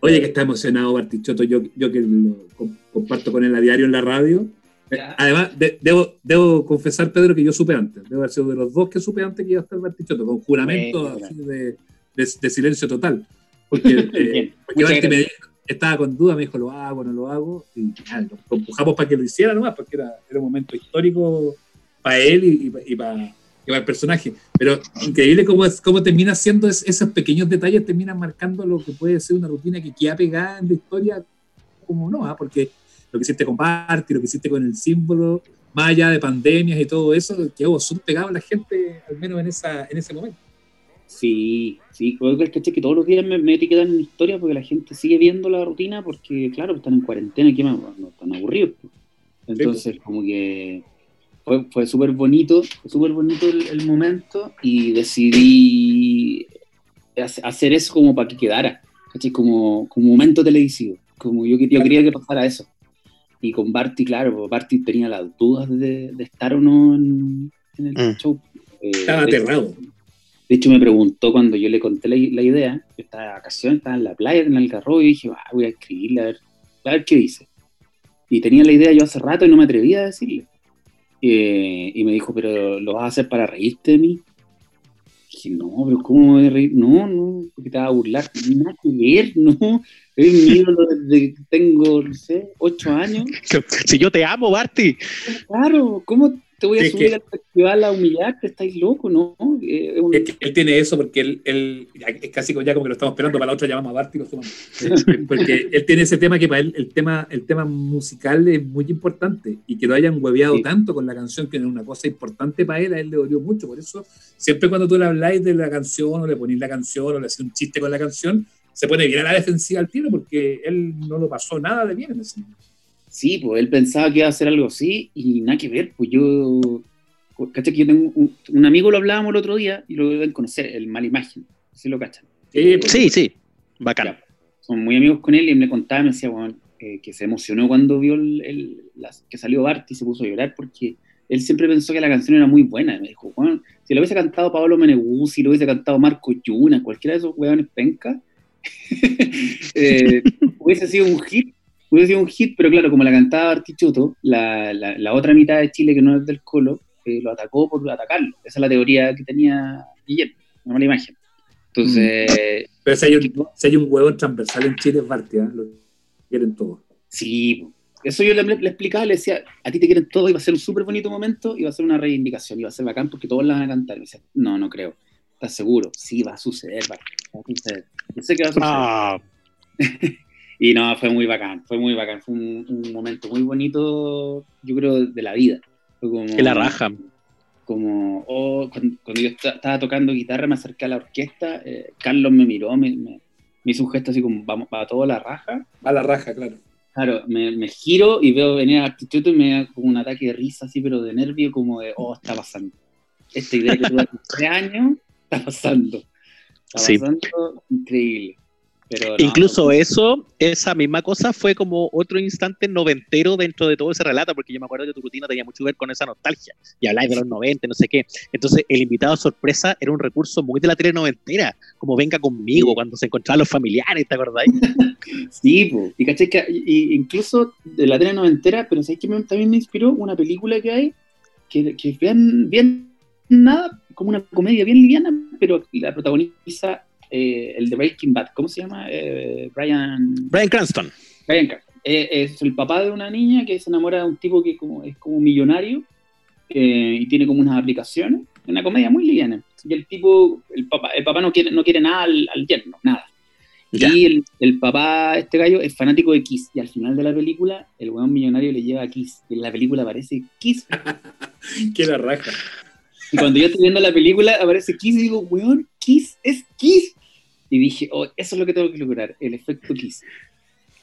oye, que está emocionado Bartichotto, yo, yo que lo com- comparto con él a diario en la radio. Eh, Ya. Además, de- debo, debo confesar, Pedro, que yo supe antes. Debo haber sido de los dos que supe antes que iba a estar Bartichotto, con juramento así de, de- de silencio total. Porque, eh, porque me dijo- estaba con duda, me dijo, lo hago, no lo hago. Y ya, lo, empujamos para que lo hiciera nomás, porque era, era un momento histórico para él y, y para el personaje. Pero increíble cómo, es, cómo termina siendo es- esos pequeños detalles, terminan marcando lo que puede ser una rutina que queda pegada en la historia, como no, ¿ah? porque lo que hiciste con Party, lo que hiciste con el símbolo, más allá de pandemias y todo eso, quedó súper pegado a la gente, al menos en, esa, en ese momento. Sí, sí, creo que, caché que todos los días me, me etiquetan en historia porque la gente sigue viendo la rutina porque, claro, están en cuarentena y que no están aburridos. pues. Entonces, como que fue, fue súper bonito, fue súper bonito el, el momento y decidí hace- hacer eso como para que quedara, ¿cachai? Como, como momento televisivo, como yo, que- yo quería que pasara eso. Y con Barty, claro, Barty tenía las dudas de, de estar o no en, en el Mm. show. Eh, Estaba aterrado. de hecho, me preguntó cuando yo le conté la, la idea, yo estaba de vacaciones, estaba en la playa, en el Algarrobo, y dije, "Ah, voy a escribirle a ver, a ver qué dice. Y tenía la idea yo hace rato y no me atrevía a decirle. Eh, y me dijo, pero ¿lo vas a hacer para reírte de mí? Dije, no, pero ¿cómo me voy a reír? No, no, porque te vas a burlar. Nada que ver, no. Es mi ídolo desde que tengo, no sé, ocho años. Si yo te amo, Barty. Claro, ¿cómo te voy a Es subir que- al festival a humillarte? ¿Estáis locos? No, Eh, un- Es que él tiene eso porque él, él- es casi como- ya como que lo estamos esperando para la otra llamamos a Bart y lo sumamos. Porque él tiene ese tema que para él el tema, el tema musical es muy importante y que lo hayan hueveado Sí. tanto con la canción que es una cosa importante para él, a él le dolió mucho. Por eso, siempre cuando tú le habláis de la canción o le ponís la canción o le haces un chiste con la canción, se pone bien a la defensiva al tiro porque él no lo pasó nada de bien en ese momento. Sí, pues él pensaba que iba a hacer algo así y nada que ver, pues yo, ¿cachai? Que yo tengo un, un amigo, lo hablábamos el otro día y lo deben conocer, el Mala Imagen, si lo cachan. Sí, pues, Sí, sí. Bacán. Ya, Son muy amigos con él y me contaba, me decía, bueno, eh, que se emocionó cuando vio el, el- las- que salió Bart y se puso a llorar porque él siempre pensó que la canción era muy buena. Y me dijo, bueno, si lo hubiese cantado Pablo Meneguzzi, si lo hubiese cantado Marco Yuna, cualquiera de esos hueones penca, eh, hubiese sido un hit, hubiese sido un hit, pero claro, como la cantaba Artichoto, la, la, la otra mitad de Chile que no es del Colo, eh, lo atacó por atacarlo. Esa es la teoría que tenía Guillermo, una mala imagen. Entonces, Pero si hay, un, si hay un huevón transversal en Chile es Bart, ¿ah? lo quieren todos. Sí, eso yo le, le explicaba, le decía, a ti te quieren todo, iba a ser un súper bonito momento, iba a ser una reivindicación, iba a ser bacán porque todos la van a cantar. Y me decía, no, no creo. ¿Estás seguro? Sí, va a suceder, va, va a suceder. Yo sé que va a suceder. Ah, Y no, fue muy bacán, fue muy bacán, fue un, un momento muy bonito, yo creo, de la vida. Fue como, que la raja. Como, oh, cuando, cuando yo esta- estaba tocando guitarra, me acerqué a la orquesta, eh, Carlos me miró, me, me- me hizo un gesto así como, vamos, para toda la raja. A la raja, claro. Claro, me, me giro y veo venir a Artichoto y me da como un ataque de risa, así, pero de nervio, como de, oh, está pasando. Esta idea que tuve hace tres años, está pasando. Está Sí. pasando increíble. Pero no, Incluso eso, esa misma cosa fue como otro instante noventero dentro de todo ese relato, porque yo me acuerdo que tu rutina tenía mucho que ver con esa nostalgia, y habláis de los 90, no sé qué. Entonces, el invitado sorpresa era un recurso muy de la tele noventera, como venga conmigo, Sí. cuando se encontraban los familiares, ¿te acordáis? Sí, po. y caché que y- incluso de la tele noventera, pero ¿sabes que me- también me inspiró una película que hay, que, que bien, bien nada, como una comedia bien liviana, pero la protagoniza eh, el de Breaking Bad, ¿cómo se llama? Eh, Brian, Brian Cranston. Brian Cranston. Eh, es el papá de una niña que se enamora de un tipo que como, es como millonario eh, y tiene como unas aplicaciones. Una comedia muy liviana. Y el tipo, el papá, el papá no quiere, no quiere nada al, al yerno, nada. Ya. Y el, el papá, este gallo, es fanático de Kiss. Y al final de la película, el weón millonario le lleva a Kiss. Y en la película aparece Kiss. Que la raja. Y cuando yo estoy viendo la película, aparece Kiss y digo, weón, Kiss es Kiss. Y dije, oh, eso es lo que tengo que lograr, el efecto Kiss.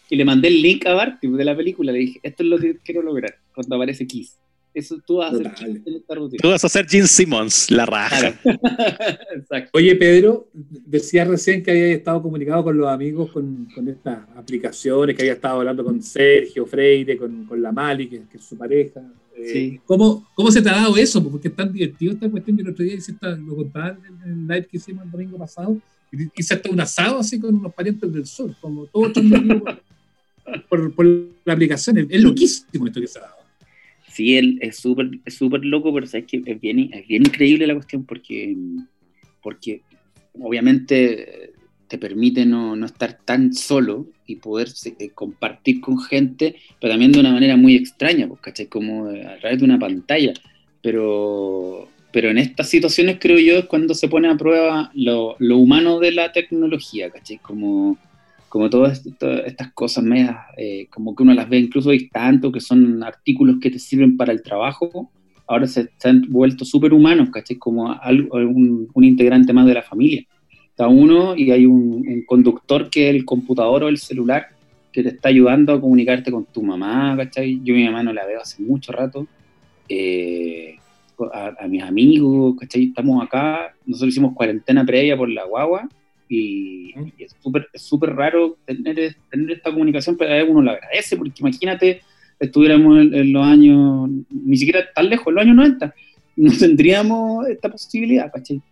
Y le mandé el link a Bart de la película. Le dije, esto es lo que quiero lograr cuando aparece Kiss. Eso tú vas a hacer. Kiss en esta rutina. Tú vas a ser Gene Simmons, la raja. Exacto. Oye, Pedro, decías recién que había estado comunicado con los amigos con, con estas aplicaciones, que había estado hablando con Sergio Freire, con, con la Mali, que, que es su pareja. Eh, Sí. ¿cómo, ¿Cómo se te ha dado eso? Porque es tan divertido esta cuestión. Yo el otro día hice esta, lo contaba en el live que hicimos el domingo pasado. Hice hasta un asado así con unos parientes del sur, como transmitidos por, por, la aplicación. Es, es loquísimo esto que se ha dado. Sí, él es súper es súper loco, pero sabes que es bien, es bien increíble la cuestión porque, porque obviamente te permite no, no estar tan solo y poder eh, compartir con gente, pero también de una manera muy extraña, pues, ¿cachai? Como a través de una pantalla. Pero, pero en estas situaciones creo yo es cuando se pone a prueba lo, lo humano de la tecnología, ¿cachai? Como, como todas esta- estas cosas medias, eh, como que uno las ve incluso distante, que son artículos que te sirven para el trabajo, ahora se, han vuelto súper humanos, ¿cachai? Como algo, un, un integrante más de la familia. Está uno y hay un, un conductor que es el computador o el celular que te está ayudando a comunicarte con tu mamá, ¿cachai? Yo mi mamá no la veo hace mucho rato. Eh, a, a mis amigos, ¿cachai? Estamos acá, nosotros hicimos cuarentena previa por la guagua y, y es súper es súper raro tener, tener esta comunicación, pero a veces uno lo agradece, porque imagínate, estuviéramos en, en los años, ni siquiera tan lejos, en los años 90, no tendríamos esta posibilidad, ¿cachai?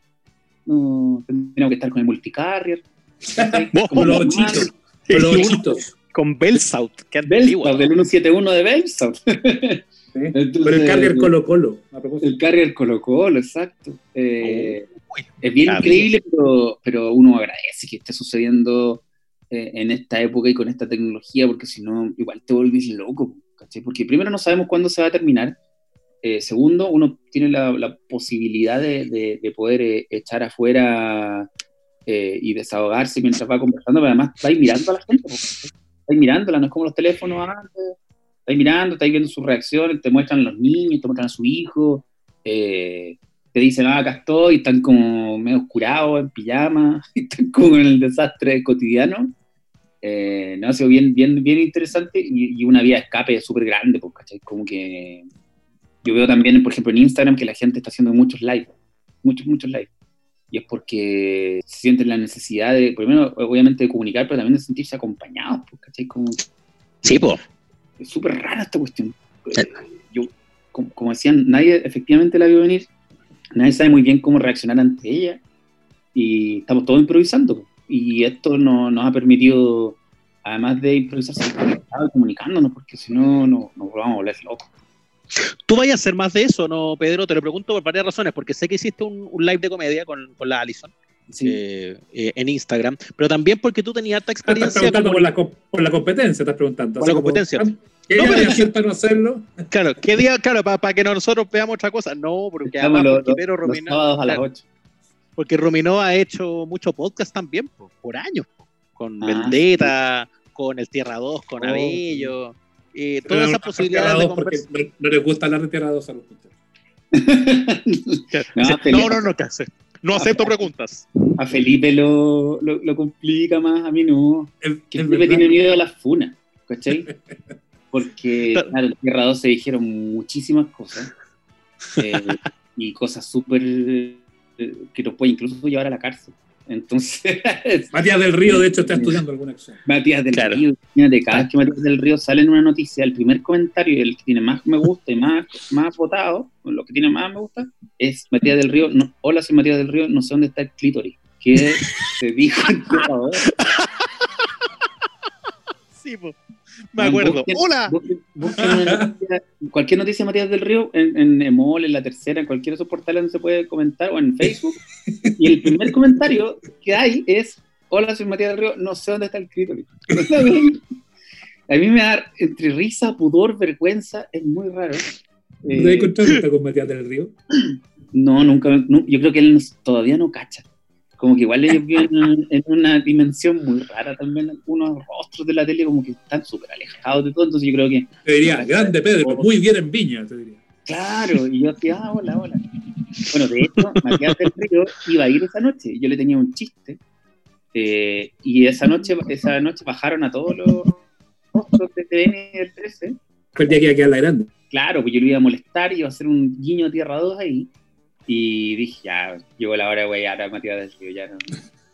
No tendríamos que estar con el multicarrier. Como los ochitos. Con los ochitos. Con Belsaut, que. Belsaut, del 171 de Belsaut. ¿sí? Entonces, Pero el Carrier Colo Colo, a propósito. El Carrier Colo Colo, exacto. Eh, Uy, es bien increíble, pero, pero uno agradece que esté sucediendo eh, en esta época y con esta tecnología, porque si no, igual te volvís loco. ¿cachai? Porque primero no sabemos cuándo se va a terminar. Eh, segundo, uno tiene la, la posibilidad de, de- de poder eh, echar afuera eh, y desahogarse mientras va conversando, pero además estáis mirando a la gente. Estáis mirándola, no es como los teléfonos antes. Estáis mirando, estáis viendo sus reacciones, te muestran los niños, te muestran a su hijo. eh, te dicen, ah, acá estoy, y están como medio oscurados, en pijama, y están como en el desastre cotidiano. Eh, no, ha sido bien, bien, bien interesante y, y una vía de escape súper grande, pues, ¿cachai? Como que yo veo también, por ejemplo, en Instagram que la gente está haciendo muchos live, muchos, muchos live. Y es porque sienten la necesidad de, primero, obviamente, de comunicar, pero también de sentirse acompañados, pues, ¿cachai? Como, Sí, po. Es súper rara esta cuestión. Yo, como, como decían, nadie efectivamente la vio venir, nadie sabe muy bien cómo reaccionar ante ella y estamos todos improvisando. Y esto no- nos ha permitido, además de improvisar, seguir comunicándonos, porque si no, no- nos vamos a volver locos. ¿Tú vayas a hacer más de eso, no, Pedro? Te lo pregunto por varias razones, porque sé que hiciste un, un live de comedia con, con la Alison Sí. eh, eh, en Instagram, pero también porque tú tenías harta Ah, Estás experiencia preguntando como... por la, co- por la competencia, estás preguntando. Por la como, competencia. ¿Qué No, no, pero- hacer para no hacerlo? Claro, ¿qué día? Claro, para que nosotros veamos otra cosa. No, porque además los, porque los- Romino, sábados a las claro, 8. porque Romino ha hecho mucho podcast también, po, por años, con Ah, Vendetta, con El Tierra 2, con Oh. Abello, eh, todas no, esas posibilidades de conversar. no, no les gusta hablar de Tierra 2 a los muchachos. No, No, no, no, ¿qué hace? No acepto preguntas. A Felipe lo, lo, lo complica más, a mí no. El- Que el Felipe verdad- tiene miedo a las funas, ¿cachai? Porque, Claro. claro, en Tierra 2 se dijeron muchísimas cosas. eh, y cosas súper. eh, que nos puede incluso llevar a la cárcel. Entonces, Matías del Río, de hecho, está estudiando alguna acción. Matías del Claro. Río, imagínate, cada vez que Matías del Río sale en una noticia, el primer comentario y el que tiene más me gusta y más, más votado, lo que tiene más me gusta, es Matías del Río. No, Hola, soy Matías del Río, no sé dónde está el clítoris. Que se dijo en Tierra 2. Sí, po. Me acuerdo. Busquen- ¡Hola! Busquen, noticia- cualquier noticia de Matías del Río en, en Emol, en la tercera, en cualquiera de esos portales donde se puede comentar o en Facebook. y el primer comentario que hay es: Hola, soy Matías del Río, no sé dónde está el clítoris. A mí me da entre risa, pudor, vergüenza, es muy raro. ¿No Eh, te has encontrado nunca con Matías del Río? no, nunca, nu- yo creo que él no- todavía no cacha. Como que igual ellos viven en, una dimensión muy rara también, algunos rostros de la tele como que están súper alejados de todo, entonces yo creo que, Te diría, grande Pedro, muy bien en Viña, te diría. claro, y yo decía, ah, hola, hola. Bueno, de hecho, Matías del Río iba a ir esa noche, y yo le tenía un chiste, eh, y esa noche, esa noche bajaron a todos los rostros de TVN del 13, Fue el día que iba a quedar la grande. claro, pues yo lo iba a molestar, iba a hacer un guiño a Tierra 2 ahí. Y dije, ya, llegó la hora de güey, ahora Matías del Río, ya no,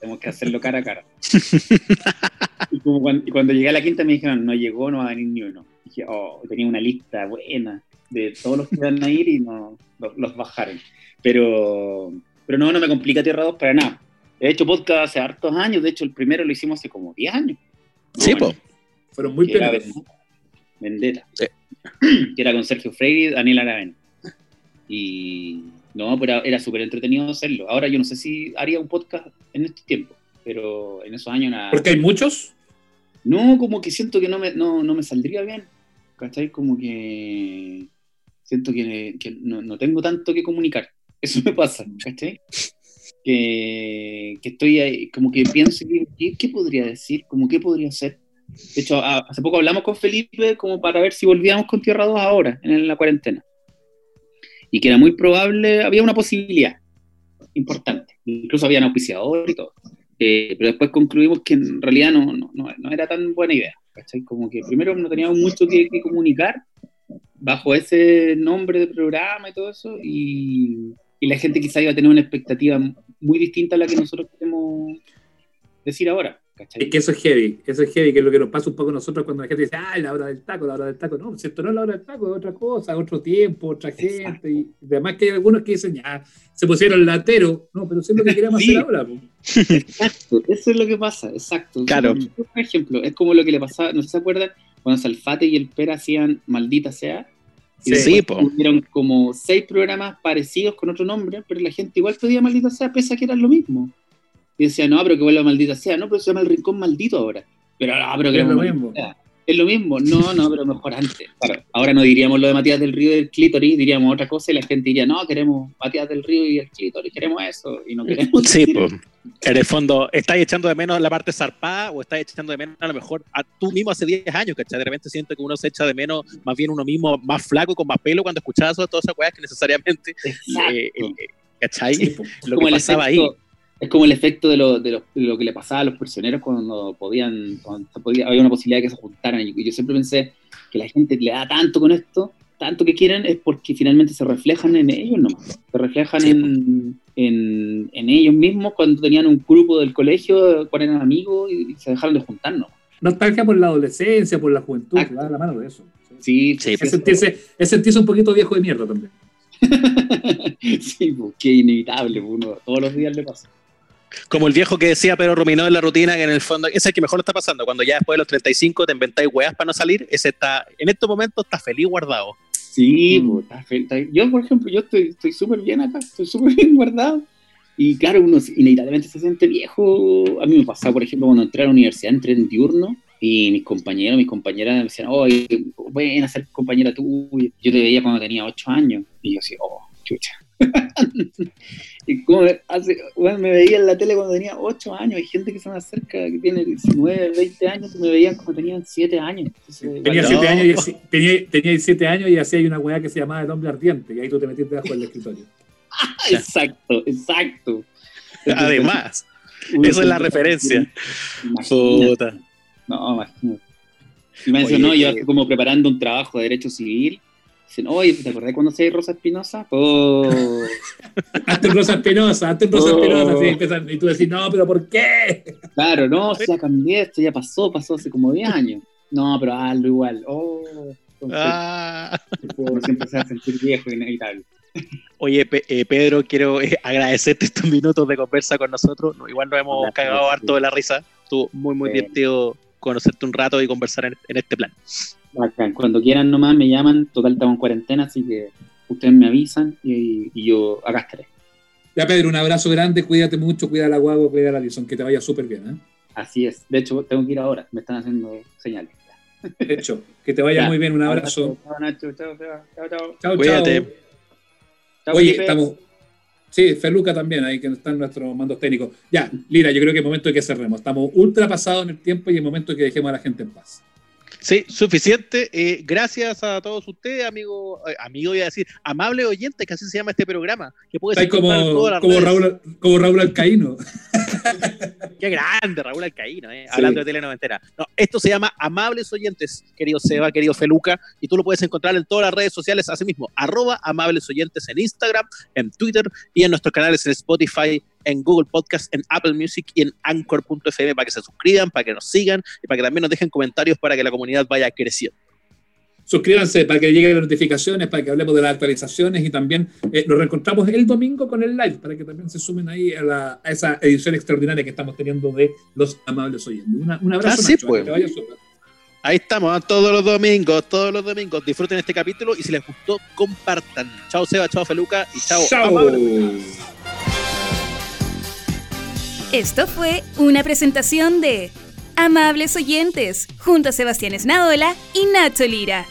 tenemos que hacerlo cara a cara. y, como cuando, y cuando llegué a la quinta me dijeron, no llegó, no va a venir ni uno. dije, oh, tenía una lista buena de todos los que iban a ir y no, los, los bajaron. Pero, pero no, no me complica Tierra 2 para nada. He hecho podcast hace hartos años, de hecho el primero lo hicimos hace como 10 años. Sí, No, po. Fueron muy peleados. Vendetta. Sí. Que era con Sergio Freire y Daniel Aravena. Y no, pero era súper entretenido hacerlo. Ahora yo no sé si haría un podcast en estos tiempos, pero en esos años nada. Porque hay muchos. No, como que siento que no me, no, no me saldría bien. ¿Cachai? Como que siento que, que no, no tengo tanto que comunicar. Eso me pasa, ¿cachai? Que, que estoy ahí, como que pienso, ¿qué, qué podría decir? Como qué podría ser? De hecho, hace poco hablamos con Felipe como para ver si volvíamos con Tierra 2 ahora, en la cuarentena. Y que era muy probable, había una posibilidad importante. Incluso había un auspiciador y todo. Eh, pero después concluimos que en realidad no, no, no, era tan buena idea. ¿cachai? Como que primero no teníamos mucho que, que comunicar bajo ese nombre de programa y todo eso, y, y la gente quizá iba a tener una expectativa muy distinta a la que nosotros queremos decir ahora. ¿Cachai? Es que eso es heavy, eso es heavy, que es lo que nos pasa un poco a nosotros cuando la gente dice, ay, la hora del taco, la hora del taco. No, si esto no es la hora del taco, es otra cosa, otro tiempo, otra gente. Y además que hay algunos que dicen, ya, se pusieron latero. No, pero eso es lo que queremos Sí. hacer ahora. po. Exacto, eso es lo que pasa, exacto. Claro. Un ejemplo, es como lo que le pasaba, no sé si se acuerdan, cuando Salfate y el Pera hacían Maldita Sea. Y Sí. Tuvieron como seis programas parecidos con otro nombre, pero la gente igual pedía Maldita Sea, pese a que eran lo mismo. Y decía, no, pero que vuelva Maldita Sea, no, pero se llama El Rincón Maldito ahora. Pero no, pero que Es lo mismo. Sea. Es lo mismo, no, no, pero mejor antes. Claro, ahora no diríamos lo de Matías del Río y el clítoris, diríamos otra cosa y la gente diría, no, queremos Matías del Río y el clítoris, queremos eso, y no queremos. Sí, pues. En el fondo, ¿estás echando de menos la parte zarpada o estás echando de menos a lo mejor a tú mismo hace 10 años, ¿cachai? De repente siento que uno se echa de menos más bien uno mismo más flaco y con más pelo cuando escuchaba todas esas weas que necesariamente, Exacto. eh, eh, ¿cachai? Sí, lo como que el pasaba efecto- ahí. Es como el efecto de lo, de, lo, de lo que le pasaba a los prisioneros cuando podían, cuando podía, había una posibilidad de que se juntaran. Y yo siempre pensé que la gente le da tanto con esto, tanto que quieren, es porque finalmente se reflejan en ellos nomás. Se reflejan Sí, en, en, en ellos mismos cuando tenían un grupo del colegio, cuando eran amigos y, y se dejaron de juntar, ¿no? Nostalgia por la adolescencia, por la juventud, Exacto. que va de la mano de eso. Sí, Sí, Es sentirse, es sentirse un poquito viejo de mierda también. sí, pues, que inevitable, uno todos los días le pasa. Como el viejo que decía Pedro Ruminó en la rutina, que en el fondo, ese es el que mejor lo está pasando. Cuando ya después de los 35 te inventáis weas para no salir, ese está, en estos momentos está feliz guardado. Sí, Mm. está fe- está- yo por ejemplo, yo estoy estoy súper bien acá, estoy súper bien guardado. Y claro, uno inevitablemente se siente viejo. A mí me pasaba, por ejemplo, cuando entré a la universidad, entré en diurno y mis compañeros, mis compañeras me decían, oye, buena ser compañera tuya. Yo te veía cuando tenía 8 años. Y yo así, oh, chucha. y como me hace, bueno, me veía en la tele cuando tenía 8 años. Hay gente que se me acerca, que tiene 19, 20 años, que me veían cuando tenían 7 años. Entonces, Tenía No. siete años y así- tenía, tenía siete años y hacía una weá que se llamaba El Hombre Ardiente, y ahí tú te metiste debajo del escritorio. Exacto, exacto. Además, esa es la referencia. Puta. No, imagínate. Y me Oye, mencionó, yo eh, como preparando un trabajo de derecho civil. Dicen, oye, ¿te acordás cuando se Rosa Espinosa? Oh, Hazte Rosa Espinosa, hazte Rosa Oh. Espinosa, empiezan, y tú decís, no, pero ¿por qué? claro, no, si ya cambié, esto ya pasó, pasó hace como 10 años. No, pero hazlo igual. Oh, entonces, Ah. siempre se va a sentir viejo, inevitable. Oye, Pe- eh, Pedro, quiero eh, agradecerte estos minutos de conversa con nosotros. No, igual nos hemos Gracias, cagado sí. harto de la risa. Estuvo muy, muy Sí. divertido conocerte un rato y conversar en, en este plan. Bacán. Cuando quieran nomás me llaman, total estamos en cuarentena, así que ustedes me avisan y, y yo acá estaré. Ya, Pedro, un abrazo grande, cuídate mucho, cuida la guagua, cuida a la Alison, que te vaya súper bien. ¿eh? Así es. De hecho, tengo que ir ahora, me están haciendo señales. De hecho, que te vaya Ya. muy bien, un abrazo. Chao, Nacho. Chao, chao, chao. chao. Chao, Cuídate. chao. Chao, Oye, Felipe. estamos. Sí, Feluca también, ahí que están nuestros mandos técnicos. Ya, Lira, yo creo que es momento de que cerremos. Estamos ultra pasados en el tiempo y es momento que dejemos a la gente en paz. Sí, suficiente. Eh, gracias a todos ustedes, amigo, eh, amigo, iba a decir, amable oyente, que así se llama este programa, que puedes Estáis como, como. Raúl, como Raúl Alcaíno. Qué grande, Raúl Alcaíno, eh, Sí. hablando de telenoventera. No, esto se llama Amables Oyentes, querido Seba, querido Feluca, y tú lo puedes encontrar en todas las redes sociales, así mismo, arroba Amables Oyentes en Instagram, en Twitter y en nuestros canales en Spotify, en Google Podcast, en Apple Music y en Anchor.fm para que se suscriban, para que nos sigan y para que también nos dejen comentarios para que la comunidad vaya creciendo. Suscríbanse para que lleguen las notificaciones, para que hablemos de las actualizaciones y también eh, nos reencontramos el domingo con el live, para que también se sumen ahí a, la- a esa edición extraordinaria que estamos teniendo de los amables oyentes. Una- un abrazo, Ah, sí, Nacho, pues. vaya. Ahí estamos, ¿ah? todos los domingos, todos los domingos. Disfruten este capítulo y si les gustó, compartan. Chao Seba, chao Feluca y chao. Chao. Amables. Esto fue una presentación de Amables Oyentes, junto a Sebastián Esnaola y Nacho Lira.